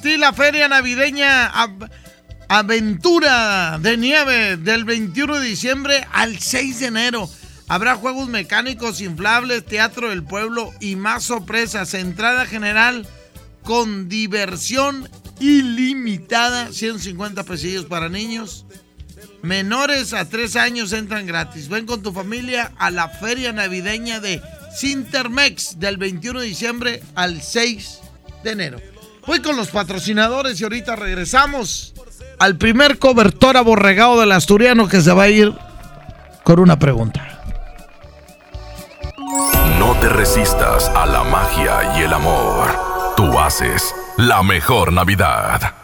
Ti la feria navideña Aventura de Nieve del 21 de diciembre al 6 de enero. Habrá juegos mecánicos, inflables, teatro del pueblo y más sorpresas. Entrada general con diversión ilimitada, 150 pesillos para niños. Menores a 3 años entran gratis. Ven con tu familia a la feria navideña de Sintermex del 21 de diciembre al 6 de enero. Voy con los patrocinadores y ahorita regresamos al primer cobertor aborregado del asturiano que se va a ir con una pregunta. No te resistas a la magia y el amor. Tú haces la mejor Navidad.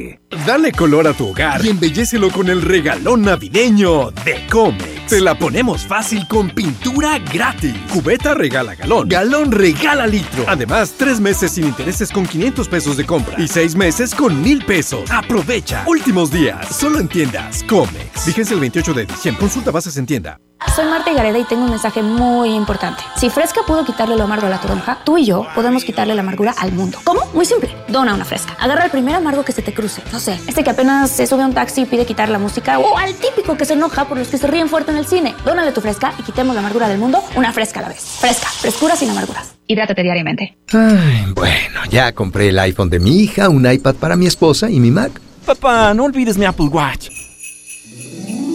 Dale color a tu hogar y embellecelo con el regalón navideño de Comex. Te la ponemos fácil con pintura gratis. Cubeta regala galón. Galón regala litro. Además, tres meses sin intereses con 500 pesos de compra y seis meses con mil pesos. Aprovecha. Últimos días. Solo en tiendas Comex. Vigencia el 28 de diciembre. Consulta bases en tienda. Soy Marta Gareda y tengo un mensaje muy importante. Si Fresca pudo quitarle lo amargo a la toronja, tú y yo podemos quitarle la amargura al mundo. ¿Cómo? Muy simple. Dona una Fresca. Agarra el primer amargo que se te cruce. No sé, este que apenas se sube a un taxi y pide quitar la música. O al típico que se enoja por los que se ríen fuerte en el cine. Dónale tu Fresca y quitemos la amargura del mundo una Fresca a la vez. Fresca. Frescura sin amarguras. Hidrátate diariamente. Ay, bueno, ya compré el iPhone de mi hija, un iPad para mi esposa y mi Mac. Papá, no olvides mi Apple Watch.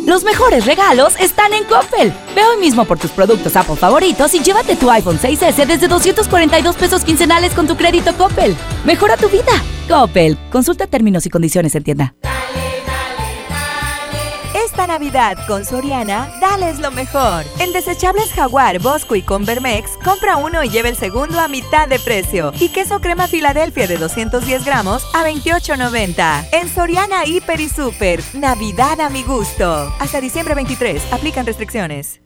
Los mejores regalos están en Coppel. Ve hoy mismo por tus productos Apple favoritos y llévate tu iPhone 6S desde 242 pesos quincenales con tu crédito Coppel. Mejora tu vida. Coppel. Consulta términos y condiciones en tienda. Esta Navidad con Soriana, dales lo mejor. En desechables Jaguar, Bosco y Convermex, compra uno y lleva el segundo a mitad de precio. Y queso crema Filadelfia de 210 gramos a 28.90. En Soriana, Hiper y Super, Navidad a mi gusto. Hasta diciembre 23, aplican restricciones.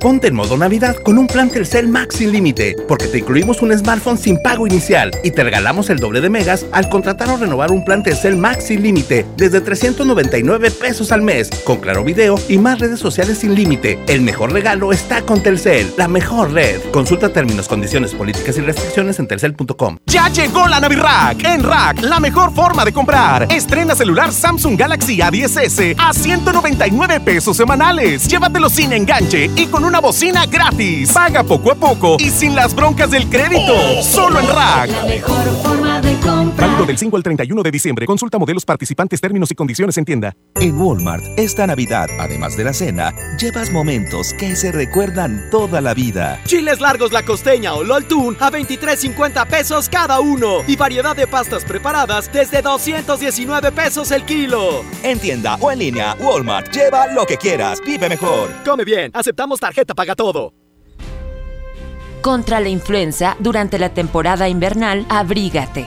Ponte en modo Navidad con un plan Telcel Max sin límite, porque te incluimos un smartphone sin pago inicial y te regalamos el doble de megas al contratar o renovar un plan Telcel Max sin límite desde 399 pesos al mes, con claro video y más redes sociales sin límite. El mejor regalo está con Telcel, la mejor red. Consulta términos, condiciones, políticas y restricciones en telcel.com. Ya llegó la Navirack. En Rack, la mejor forma de comprar. Estrena celular Samsung Galaxy A10S a 199 pesos semanales. Llévatelo sin enganche y con una bocina gratis. Paga poco a poco y sin las broncas del crédito. Solo en Rack. Válido del 5 al 31 de diciembre. Consulta modelos participantes, términos y condiciones en tienda. En Walmart, esta Navidad, además de la cena, llevas momentos que se recuerdan toda la vida. Chiles largos la costeña o LOL a 23.50 pesos cada uno. Y variedad de pastas preparadas desde 219 pesos el kilo. En tienda o en línea, Walmart, lleva lo que quieras, vive mejor. Come bien, aceptamos tarjeta paga todo. Contra la influenza, durante la temporada invernal, abrígate.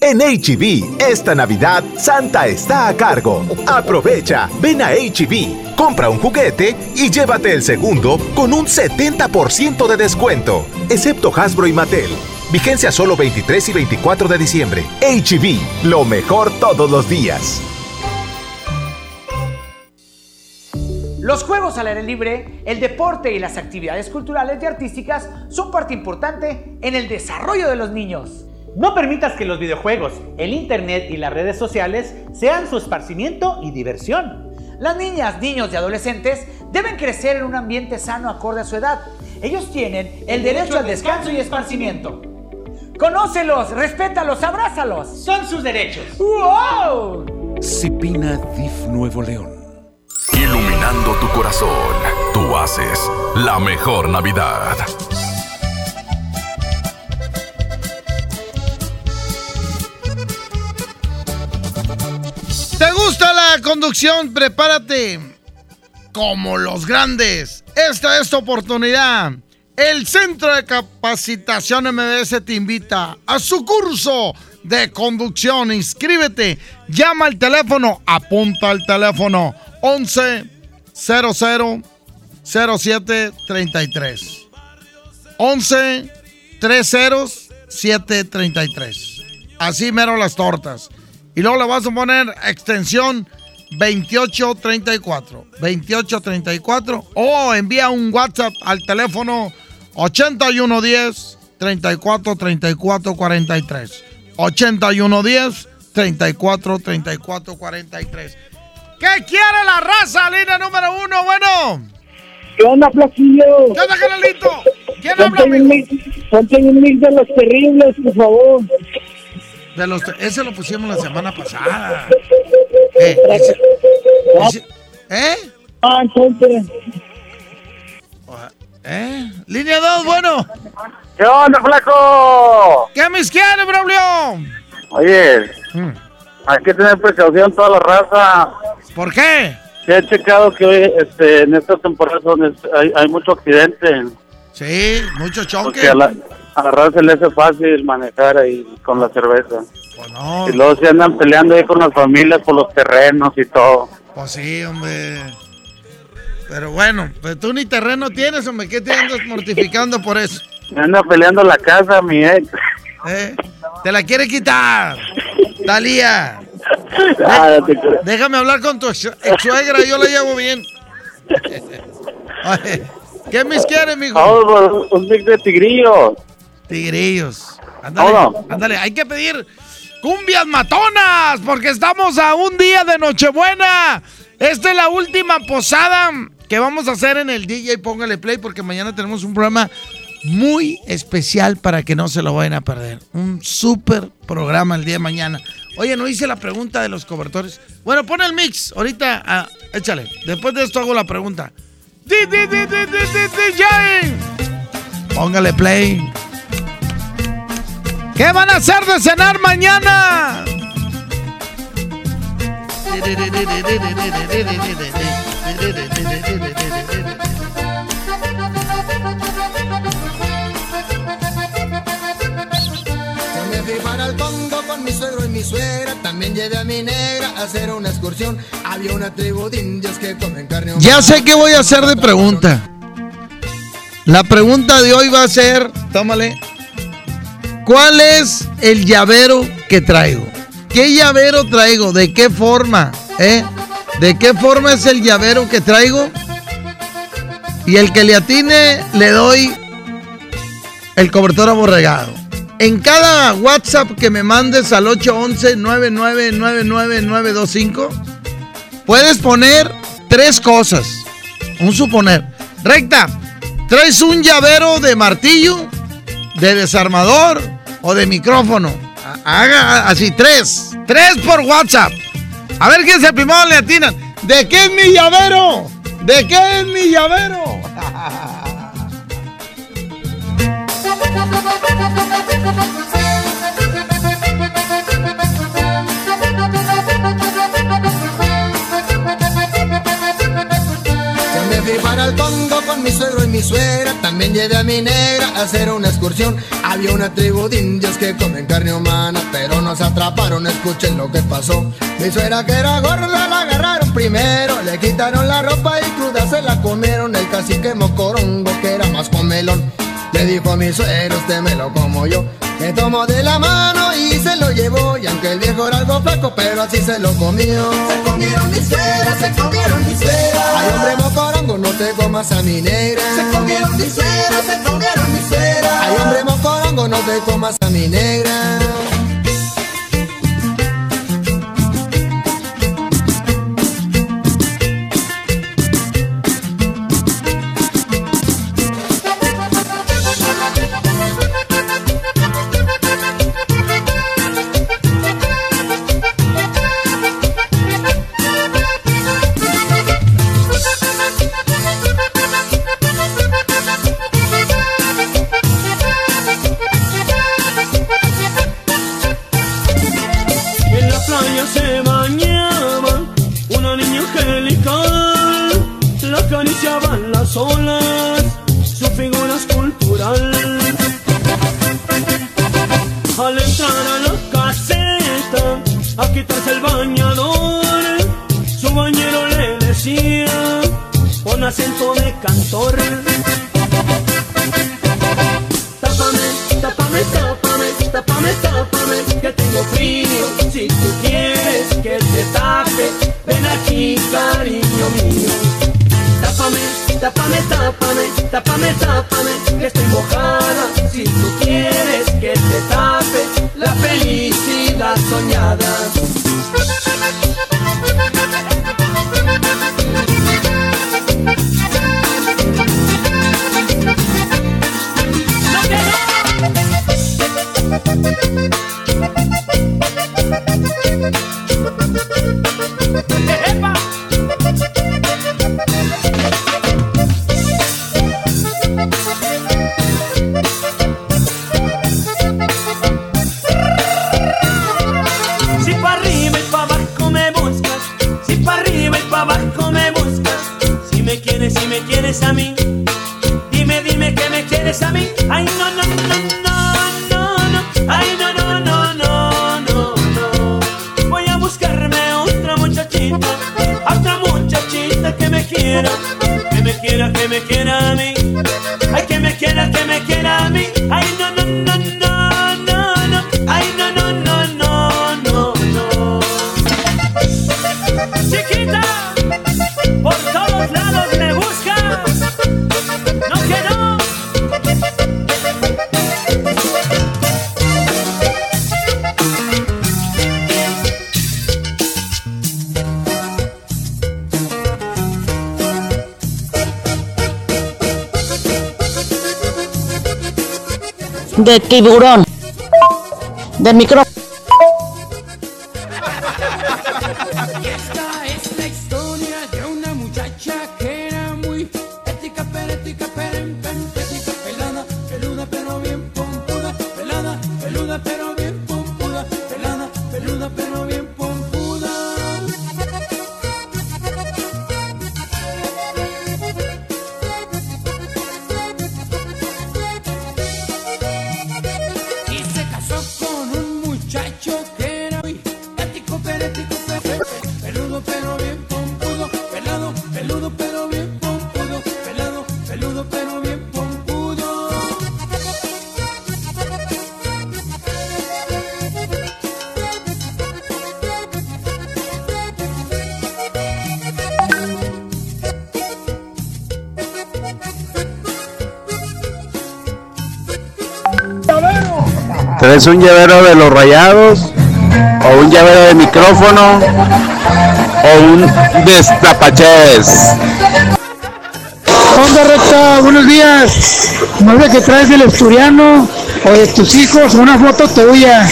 En HB, esta Navidad, Santa está a cargo. Aprovecha, ven a HB, compra un juguete y llévate el segundo con un 70% de descuento, excepto Hasbro y Mattel. Vigencia solo 23 y 24 de diciembre. HB, lo mejor todos los días. Los juegos al aire libre, el deporte y las actividades culturales y artísticas son parte importante en el desarrollo de los niños. No permitas que los videojuegos, el internet y las redes sociales sean su esparcimiento y diversión. Las niñas, niños y adolescentes deben crecer en un ambiente sano acorde a su edad. Ellos tienen el derecho al descanso y esparcimiento. Conócelos, respétalos, abrázalos. Son sus derechos. ¡Wow! Cipina DIF Nuevo León. Iluminando tu corazón, tú haces la mejor Navidad. ¿Te gusta la conducción? Prepárate como los grandes. Esta es tu oportunidad. El Centro de Capacitación MBS te invita a su curso de conducción. Inscríbete. Llama al teléfono. Apunta al teléfono 11 00 07 33. 11 30 733. Así mero las tortas. Y luego le vas a poner extensión 2834. 2834. O envía un WhatsApp al teléfono 8110 34 34 43. 8110 34 34 43. ¿Qué quiere la raza? Línea número uno, bueno. ¿Qué onda, Flaquillo? ¿Qué onda, Canalito? ¿Quién Ponte habla, un mix- Ponte un mix de los terribles, por favor. De los, ese lo pusimos la semana pasada. Eh, ¿Eh? Ah, entonces. ¿Eh? Línea 2, bueno. ¿Qué onda, flaco? ¿Qué mis quiere, Braulio? Oye, hay que tener precaución toda la raza. ¿Por qué? Se he checado que hoy, este, en esta temporada hay, hay mucho accidente. Sí, mucho choque. Porque a la, a la raza se le hace fácil manejar ahí con la cerveza. Pues no. Y luego se andan peleando ahí con las familias por los terrenos y todo. Pues sí, hombre. Pero bueno, pues tú ni terreno tienes, hombre. ¿Qué te andas mortificando por eso? Me anda peleando la casa, mi ex. ¿Eh? Te la quiere quitar. Talía. Ah, no. Déjame hablar con tu ex suegra, yo la llevo bien. Oye, ¿Qué mis quiere, mijo? Por un mix de tigrillos. Tigrillos. Ándale, Vámonos. ándale, hay que pedir cumbias matonas, porque estamos a un día de Nochebuena. Esta es la última posada que vamos a hacer en el DJ Póngale Play, porque mañana tenemos un programa muy especial para que no se lo vayan a perder. Un súper programa el día de mañana. Oye, no hice la pregunta de los cobertores. Bueno, pon el mix. Ahorita, ah, échale. Después de esto hago la pregunta. DJ. Póngale play. ¿Qué van a hacer de cenar mañana? El Congo con mi suegro y mi suegra. También llevé a mi negra a hacer una excursión. Había una tribu de indios que comen carne humana. Ya sé qué voy a hacer de pregunta. La pregunta de hoy va a ser, tómale, ¿cuál es el llavero que traigo? ¿Qué llavero traigo? ¿De qué forma? ¿Eh? ¿De qué forma es el llavero que traigo? Y el que le atine le doy el cobertor aborregado. En cada WhatsApp que me mandes al 811-9999-925, puedes poner tres cosas. Un suponer. Recta, ¿traes un llavero de martillo, de desarmador o de micrófono? Ha- Haga así, tres. Tres por WhatsApp. A ver quién se primero le atinan. ¿De qué es mi llavero? ¿De qué es mi llavero? mi suegro y mi suegra. También llevé a mi negra a hacer una excursión. Había una tribu de indios que comen carne humana, pero nos atraparon. Escuchen lo que pasó. Mi suegra que era gorda la agarraron primero. Le quitaron la ropa y cruda se la comieron. El cacique mocorongo que era más comelón. Le dijo a mi suegro, usted me lo como yo. Me tomó de la mano y se lo llevó. Y aunque el viejo era algo flaco, pero así se lo comió. Se comieron mi suegra, se comieron mi suegra. Ay, hombre mocorongo, no te comas a mi negra. Se comieron mi suegra, se comieron mi suegra. Ay, hombre mocorongo, no te comas a mi negra. De tiburón, de micrófono. Esta ¿Traes un llavero de los rayados? ¿O un llavero de micrófono? ¿O un destapachés? Onda recta, buenos días. No sé que traes del asturiano o de tus hijos una foto tuya.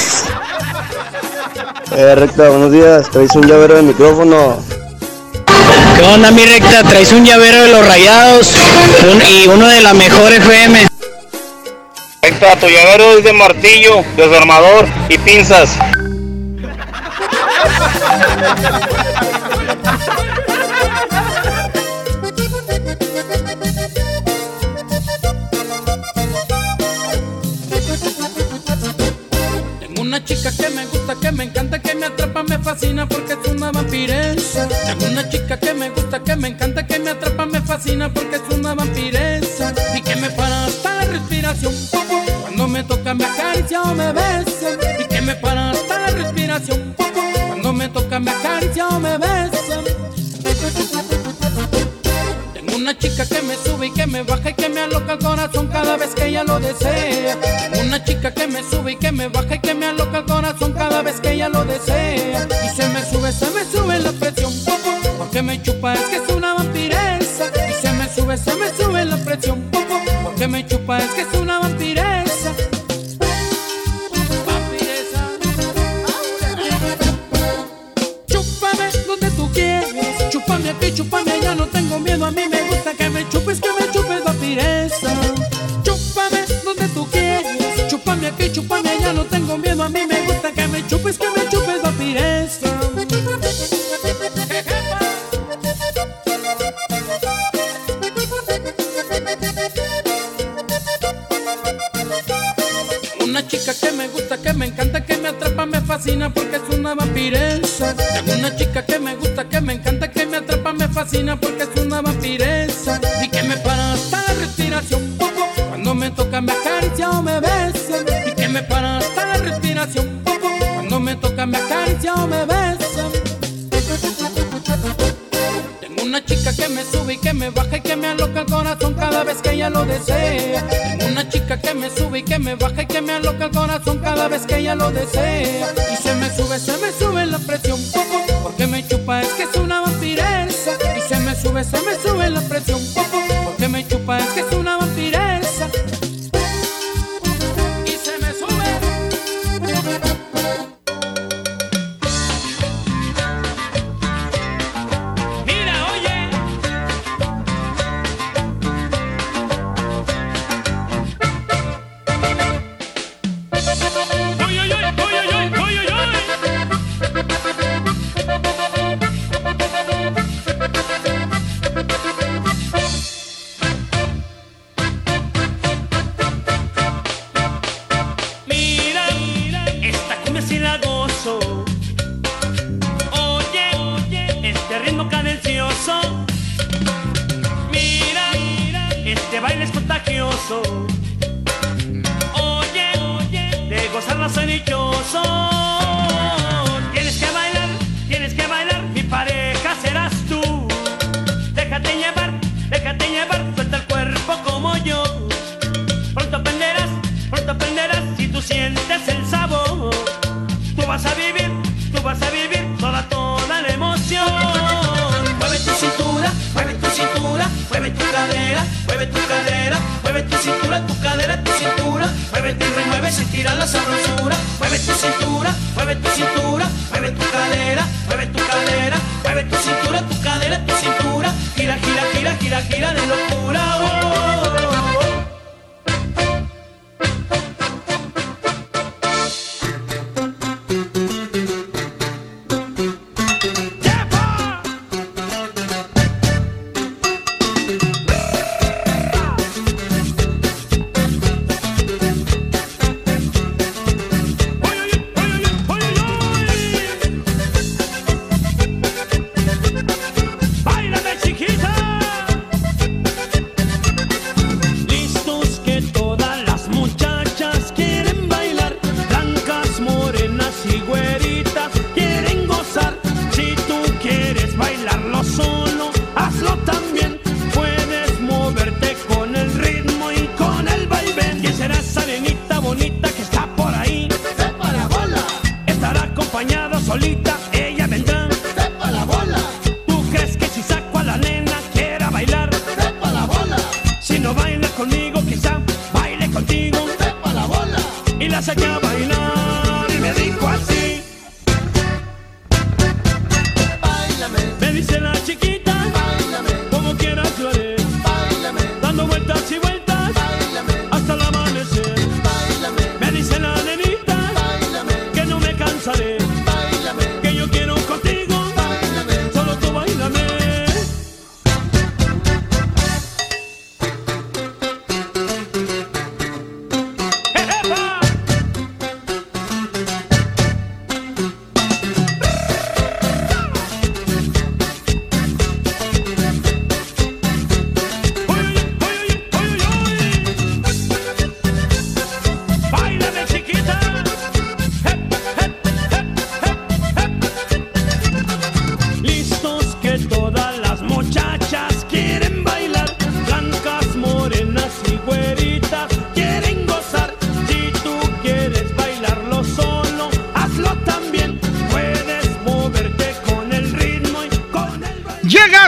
Eh, recta, buenos días. ¿Traes un llavero de micrófono? ¿Qué onda mi recta? Traes un llavero de los rayados un- y uno de la mejor FM. Llavero es de martillo, desarmador y pinzas. Tengo una chica que me gusta, que me encanta, que me atrapa, me fascina porque es una vampiresa. Tengo una chica corazón cada vez que ella lo desea. Una chica que me sube y que me baja y que me aloca el corazón cada vez que ella lo desea. Y se me sube, se me sube la presión, popo, porque me chupa es que es una vampiresa. Y se me sube, se me sube la presión, popo, porque me chupa es que es una ella lo desea. Una chica que me sube y que me baja y que me aloca el corazón cada vez que ella lo desea. Y se me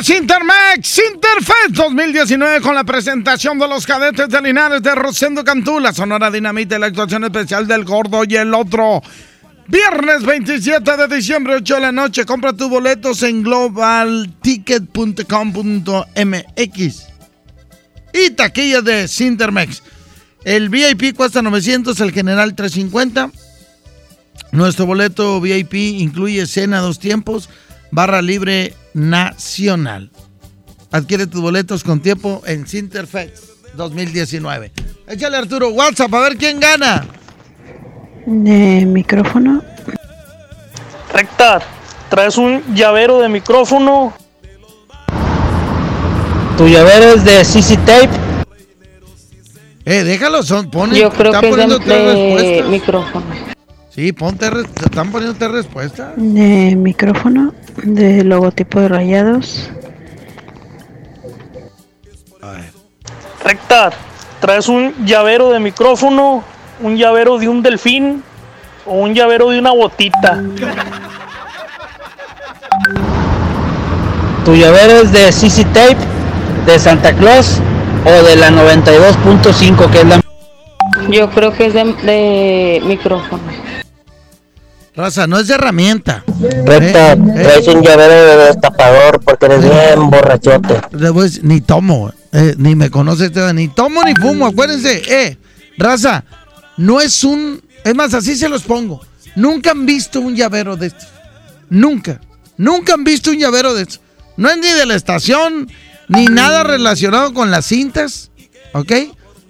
Llega Sintermex, Sinterfest 2019 con la presentación de los cadetes de Linares de Rosendo Cantú, la Sonora Dinamita y la actuación especial del Gordo y el Otro. Viernes 27 de diciembre, 8 de la noche. Compra tus boletos en globalticket.com.mx. Y taquilla de Sintermex. El VIP cuesta 900, el general 350. Nuestro boleto VIP incluye cena dos tiempos, barra libre nacional. Adquiere tus boletos con tiempo en Sinterfest 2019. Échale Arturo WhatsApp a ver quién gana. De micrófono. Recta, traes un llavero de micrófono. Tu llavero es de CC Tape. Eh, déjalo, son, pone, Yo creo que es de, micrófono. Sí, ponte, están poniendo tres respuestas. De micrófono. De logotipo de rayados. Recta, traes un llavero de micrófono, un llavero de un delfín o un llavero de una botita. Tu llavero es de CC Tape, de Santa Claus o de la 92.5 que es la... Yo creo que es de, de micrófono. Raza, no es de herramienta. Recta, Eh, eh. traes un llavero de destapador porque eres bien borrachote. Ni tomo, eh, ni me conoce este, ni tomo ni fumo, acuérdense, eh, raza, no es un, es más, así se los pongo, nunca han visto un llavero de estos, nunca, nunca han visto un llavero de estos, no es ni de la estación, ni nada relacionado con las cintas, ¿ok?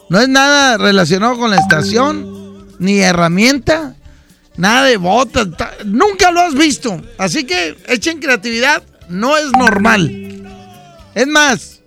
No es nada relacionado con la estación, ni herramienta, nada de botas, ta- nunca lo has visto, así que echen creatividad, no es normal. Es más,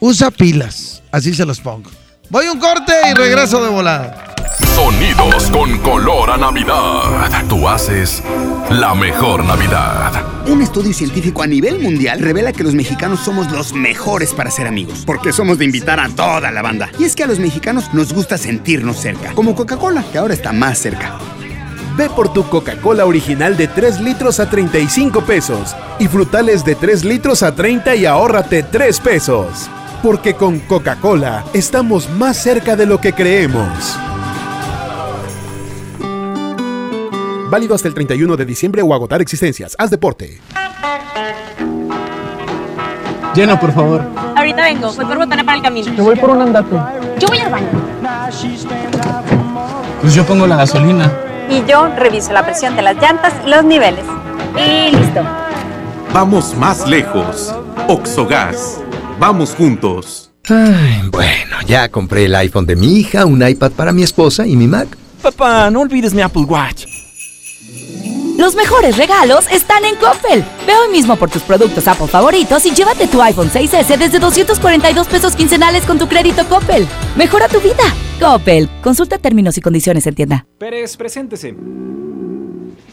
usa pilas. Así se los pongo. Voy un corte y regreso de volada. Sonidos con color a Navidad. Tú haces la mejor Navidad. Un estudio científico a nivel mundial revela que los mexicanos somos los mejores para ser amigos, porque somos de invitar a toda la banda. Y es que a los mexicanos nos gusta sentirnos cerca, como Coca-Cola, que ahora está más cerca. Ve por tu Coca-Cola original de 3 litros a 35 pesos y frutales de 3 litros a 30 y ahórrate 3 pesos. Porque con Coca-Cola estamos más cerca de lo que creemos. Válido hasta el 31 de diciembre o agotar existencias. Haz deporte. Llena, por favor. Ahorita vengo, voy por botana para el camino. Yo voy por un andate. Yo voy al baño. Pues yo pongo la gasolina. Y yo reviso la presión de las llantas y los niveles. Y listo. Vamos más lejos. Oxogas. Vamos juntos. Ay, bueno, ya compré el iPhone de mi hija, un iPad para mi esposa y mi Mac. Papá, no olvides mi Apple Watch. Los mejores regalos están en Coppel. Ve hoy mismo por tus productos Apple favoritos y llévate tu iPhone 6S desde 242 pesos quincenales con tu crédito Coppel. Mejora tu vida. Coppel. Consulta términos y condiciones en tienda. Pérez, preséntese.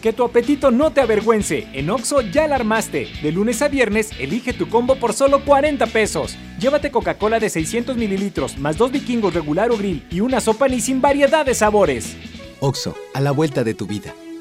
Que tu apetito no te avergüence. En Oxo ya la armaste. De lunes a viernes, elige tu combo por solo 40 pesos. Llévate Coca-Cola de 600 mililitros, más dos vikingos regular o grill y una sopa ni sin variedad de sabores. Oxo, a la vuelta de tu vida.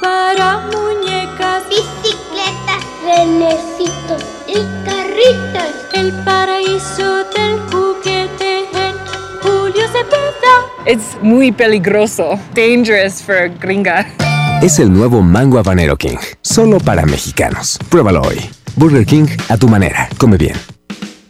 Para muñecas, bicicletas, renecitos y carritos. El paraíso del juguete en Julio Cepeda. It's muy peligroso. Dangerous for a gringa. Es el nuevo Mango Habanero King, solo para mexicanos. Pruébalo hoy. Burger King a tu manera. Come bien.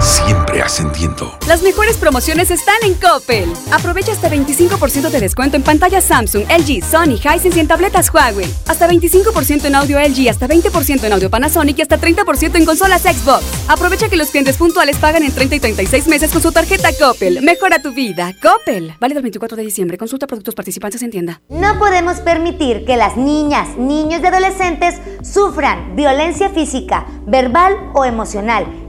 Siempre ascendiendo. Las mejores promociones están en Coppel. Aprovecha hasta 25% de descuento en pantallas Samsung, LG, Sony, Hisense y en tabletas Huawei. Hasta 25% en audio LG, hasta 20% en audio Panasonic y hasta 30% en consolas Xbox. Aprovecha que los clientes puntuales pagan en 30 y 36 meses con su tarjeta Coppel. Mejora tu vida. Coppel. Válido el 24 de diciembre. Consulta productos participantes en tienda. No podemos permitir que las niñas, niños y adolescentes sufran violencia física, verbal o emocional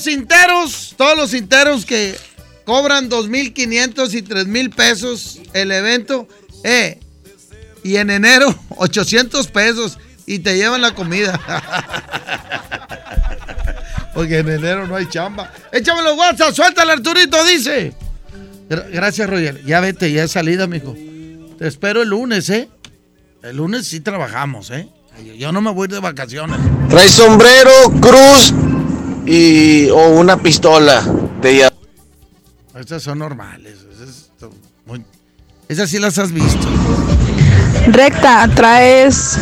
Los cinteros, todos los cinteros que cobran 2.500 y 3.000 pesos el evento. Eh, y en enero 800 pesos y te llevan la comida. Porque en enero no hay chamba. Échame los WhatsApp, suéltale Arturito, dice. Gra- Gracias, Roger. Ya vete, ya es salida, mijo. Te espero el lunes, ¿eh? El lunes sí trabajamos, ¿eh? Yo no me voy de vacaciones. Trae sombrero, cruz y o una pistola de ya. Estas son normales. Esas, son muy- esas sí las has visto. Recta, traes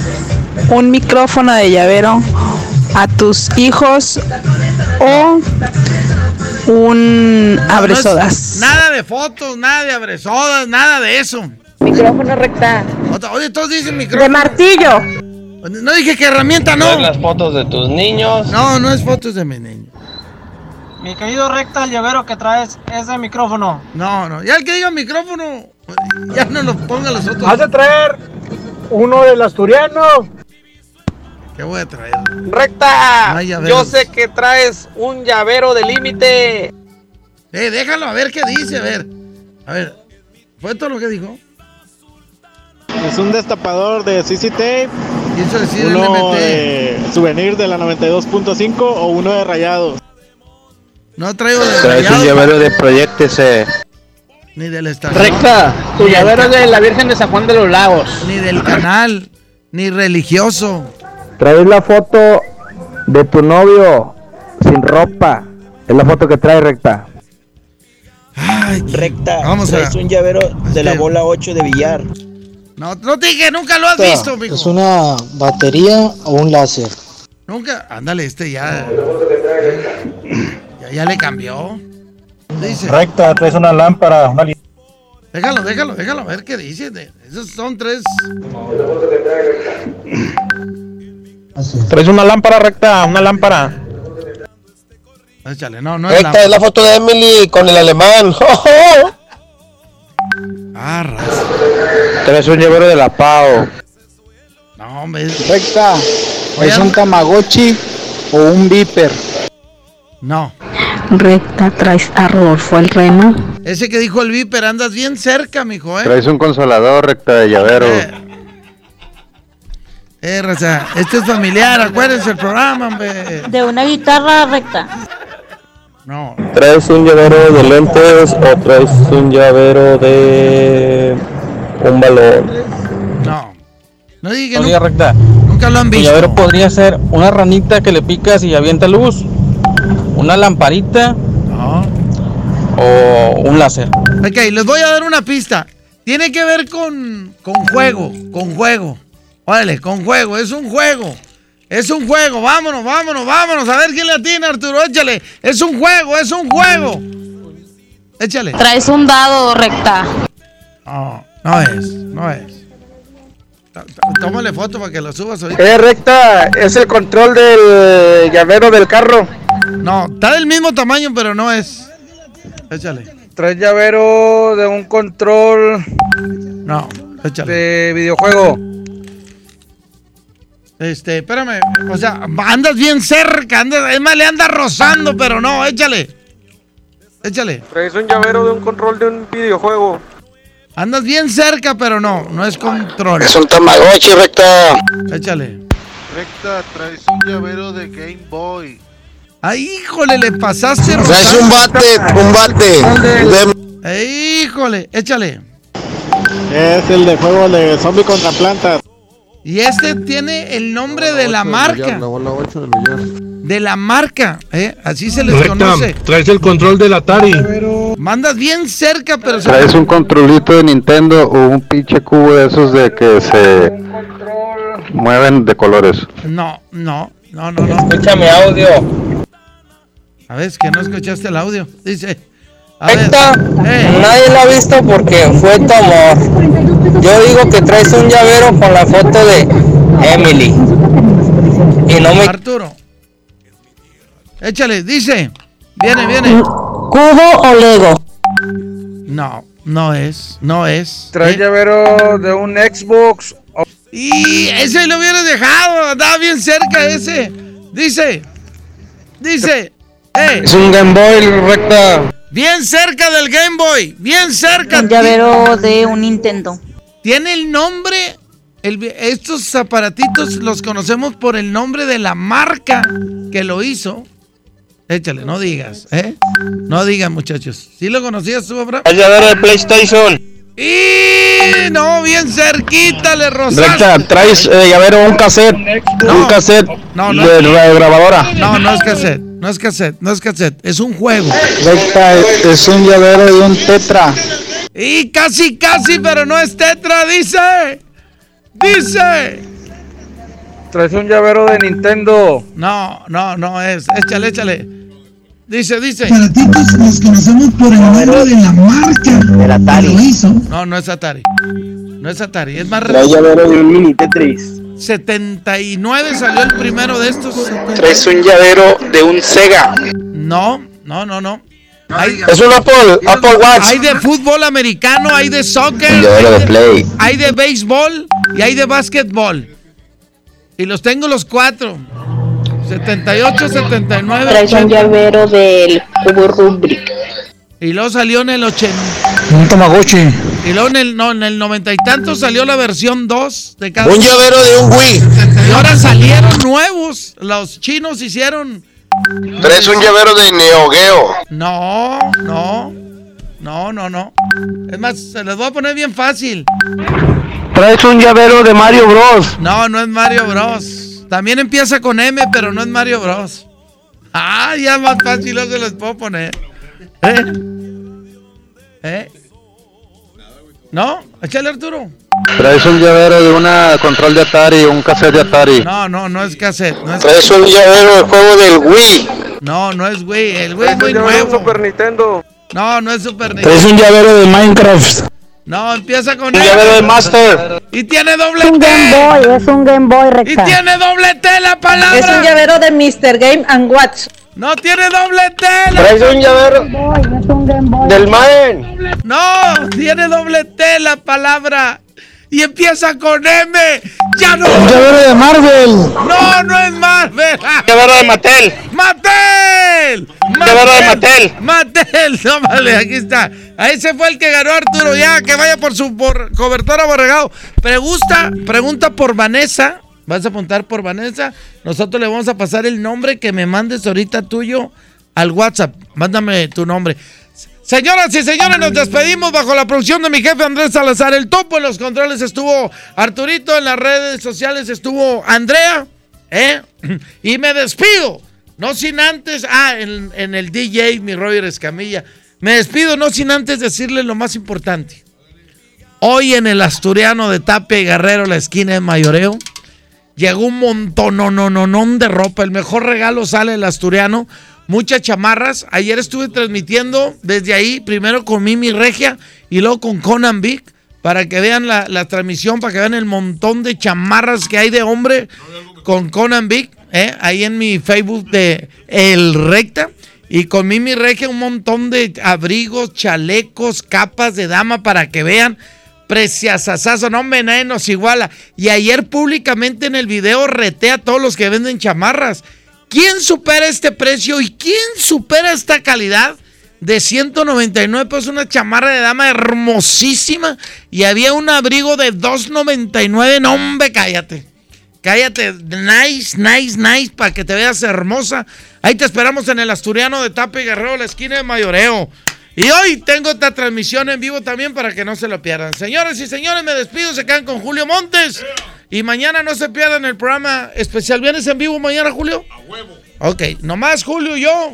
un micrófono de llavero a tus hijos o un abresodas. Nada de fotos, nada de abresodas, nada de eso. Micrófono recta. Oye, todos dicen micrófono. De martillo. No dije que herramienta, no. Traes las fotos de tus niños. No, no es fotos de mi niño. Mi querido recta, el llavero que traes es de micrófono. No, no. Ya el que diga micrófono, ya no lo ponga los otros. Has de traer uno del asturiano. ¿Qué voy a traer? Recta. No. Yo sé que traes un llavero de límite. Eh, déjalo a ver qué dice, a ver. A ver, ¿fue todo lo que dijo? Es un destapador de CC Tape. Quiso decir uno LMT. de souvenir de la 92.5 o uno de rayados. No traigo de Traes un llavero de Proyectese. ni del estación. Recta, tu Ni del llavero de la Virgen de San Juan de los Lagos. Ni del canal, ni religioso. Traes la foto de tu novio sin ropa. Es la foto que trae recta. Recta, Vamos a- traes un llavero de la bola 8 de billar. No, no te dije, nunca lo has visto, mijo. ¿Es una batería o un láser? Nunca. Ándale, este ya. Ya, ya le cambió. Dice. Recta, traes una lámpara, una Déjalo, déjalo, déjalo, a ver qué dice. Esos son tres. Traes una lámpara recta, una lámpara. Échale, no, no es Recta, es la foto de Emily con el alemán. Ah, raza. Traes un llavero de la Pau. No, hombre. es- Recta, ¿es un Tamagotchi o un Viper? No. Recta, traes a Rodolfo el Rema. Ese que dijo el Viper, andas bien cerca, mijo, ¿eh? Traes un consolador recta de llavero. Eh, raza, este es familiar, acuérdense el programa, hombre. De una guitarra recta. No. ¿Traes un llavero de lentes o traes un llavero de un balón? No. No diga Oiga, recta. Nunca lo han visto. llavero podría ser una ranita que le picas y avienta luz. Una lamparita. O un láser. Ok, les voy a dar una pista. Tiene que ver con, con juego, con juego. Órale, con juego, es un juego. Es un juego, vámonos, vámonos, vámonos. A ver quién le atina, Arturo, échale. Es un juego, es un juego. Échale. Traes un dado recta. No, no es, no es. Tómale foto para que lo subas ahorita. Eh, recta, es el control del llavero del carro. No, está del mismo tamaño, pero no es. Échale. Traes llavero de un control No, échale. de videojuego. Este, espérame. O sea, andas bien cerca. Andas, es más, le andas rozando, pero no, échale. Échale. Traes un llavero de un control de un videojuego. Andas bien cerca, pero no, no es control. Es un Tamagotchi, recta. Échale. Recta, traes un llavero de Game Boy. Ay, híjole, le pasaste Traes un bate, un bate. De... Híjole, échale. Es el de juego de zombie contra plantas. Y este tiene el nombre de la marca. De la marca, ¿eh? Así se les Recta, conoce. traes el control del Atari. Mandas bien cerca, pero se- Traes un controlito de Nintendo o un pinche cubo de esos de que se mueven de colores. No, no, no, no, no. Escúchame audio. A ver, es que no escuchaste el audio. Dice. A ver, Recta, eh, nadie lo ha visto porque fue tu amor. Yo digo que traes un llavero con la foto de Emily. Y no me... Arturo. Échale, dice. Viene, viene. ¿Cubo o Lego? No, no es, no es. Traes ¿Eh? llavero de un Xbox. o- Y ese lo hubieras dejado, andaba bien cerca ese. Dice, dice, eh, Es un Game Boy, recta. Bien cerca del Game Boy, bien cerca. Un llavero de un Nintendo. Tiene el nombre, el- estos aparatitos los conocemos por el nombre de la marca que lo hizo. Échale, no digas, ¿eh? No digas, muchachos. ¿Sí lo conocías tú, Abraham? El llavero de PlayStation. Y no, bien cerquita le rozaste. Recta, traes eh, llavero un cassette. Un cassette No, no. de grabadora. No, no es cassette, no es cassette, no es cassette, es un juego. Recta, es un llavero de un Tetra. Y casi, casi, pero no es tetra, dice. Dice. Traes un llavero de Nintendo. No, no, no es. Échale, échale. Dice, dice. Aparatitos los conocemos por el nombre de la marca Del Atari. lo hizo. No, no es Atari. No es Atari, es más Traes llavero de un mini Tetris. 79 salió el primero de estos. Traes un llavero de un Sega. No, no, no, no. Hay, Es un Apple, Apple Watch. hay de fútbol americano, hay de soccer, hay de Play. hay de béisbol y hay de básquetbol. Y los tengo los cuatro. 78, 79, Traes un 80. llavero del cubo Rubik. Y luego salió en el 80. Un Tamagotchi. Y luego en el, no, en el noventa y tanto salió la versión 2 de cada Un llavero de un Wii. Y ahora salieron nuevos. Los chinos hicieron. Traes un llavero de Neo Geo. No, no. No, no, no. Es más, se les voy a poner bien fácil. Traes un llavero de Mario Bros. No, no es Mario Bros. También empieza con M, pero no es Mario Bros. Ah, ya más fácil no se les puedo poner. ¿Eh? ¿Eh? ¿No? Échale Arturo. Traes un llavero de una control de Atari, un cassette de Atari. No, no, no es cassette. No es, Traes un llavero de juego del Wii. no, no es güey. El güey es muy nuevo. Super Nintendo. No, no es Super Traes Nintendo. un llavero de Minecraft. No, empieza con Un llavero de. Master. Y tiene doble Es un Game T. Boy, es un Game Boy Y recta. tiene doble T la palabra. Es un llavero de Mr. Game and Watch. No tiene doble T. Traes un llavero del Maen. No, tiene doble T la palabra. Y empieza con M. Ya no. llavero de Marvel. No, no es Marvel. Llavero de Mattel. ¡Mattel! Llavero de Mattel. Mattel, no vale, aquí está. Ahí se fue el que ganó Arturo. Ya, que vaya por su por cobertura borregado. Pregunta, pregunta por Vanessa. ¿Vas a apuntar por Vanessa? Nosotros le vamos a pasar el nombre que me mandes ahorita tuyo al WhatsApp. Mándame tu nombre. Señoras y señores, nos despedimos bajo la producción de mi jefe Andrés Salazar. El topo en los controles estuvo Arturito, en las redes sociales estuvo Andrea. ¿eh? Y me despido. No sin antes, ah, en, el DJ, mi Roger Escamilla. Me despido no sin antes decirle lo más importante. Hoy en el Asturiano de Tapia y Guerrero, la esquina de Mayoreo, llegó un montón, no, no, no, de ropa. El mejor regalo sale el Asturiano. Muchas chamarras. Ayer estuve transmitiendo desde ahí, primero con Mimi Regia y luego con Conan Big, para que vean la, la transmisión, para que vean el montón de chamarras que hay de hombre con Conan Big, ¿eh? ahí en mi Facebook de El Recta. Y con Mimi Regia un montón de abrigos, chalecos, capas de dama para que vean. Preciasazazo, no nadie nos iguala. Y ayer públicamente en el video reté a todos los que venden chamarras. ¿Quién supera este precio y quién supera esta calidad? De 199 pesos, una chamarra de dama hermosísima. Y había un abrigo de 299. No, hombre, cállate. Cállate. Nice, nice, nice. Para que te veas hermosa. Ahí te esperamos en el Asturiano de Tape Guerrero, la esquina de Mayoreo. Y hoy tengo esta transmisión en vivo también para que no se lo pierdan. Señores y señores, me despido. Se quedan con Julio Montes. Y mañana no se pierdan el programa especial. ¿Vienes en vivo mañana, Julio? A huevo. Ok, nomás Julio y yo.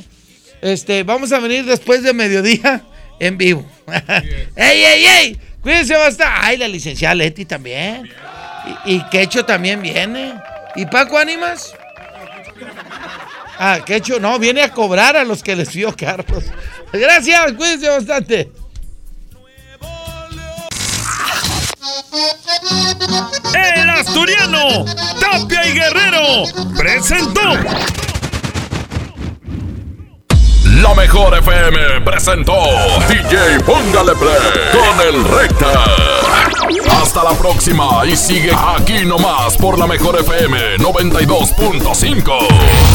Este, vamos a venir después de mediodía en vivo. ¡Ey, ey, ey! Cuídense bastante. Ay, la licenciada Leti también. Y, y Quecho también viene. ¿Y Paco Ánimas? Ah, Quecho, no, viene a cobrar a los que les dio Carlos. Gracias, cuídense bastante. El Asturiano, Tapia y Guerrero, presentó. La mejor FM presentó DJ Póngale Play con el Recta. Hasta la próxima y sigue aquí nomás por la mejor FM 92.5.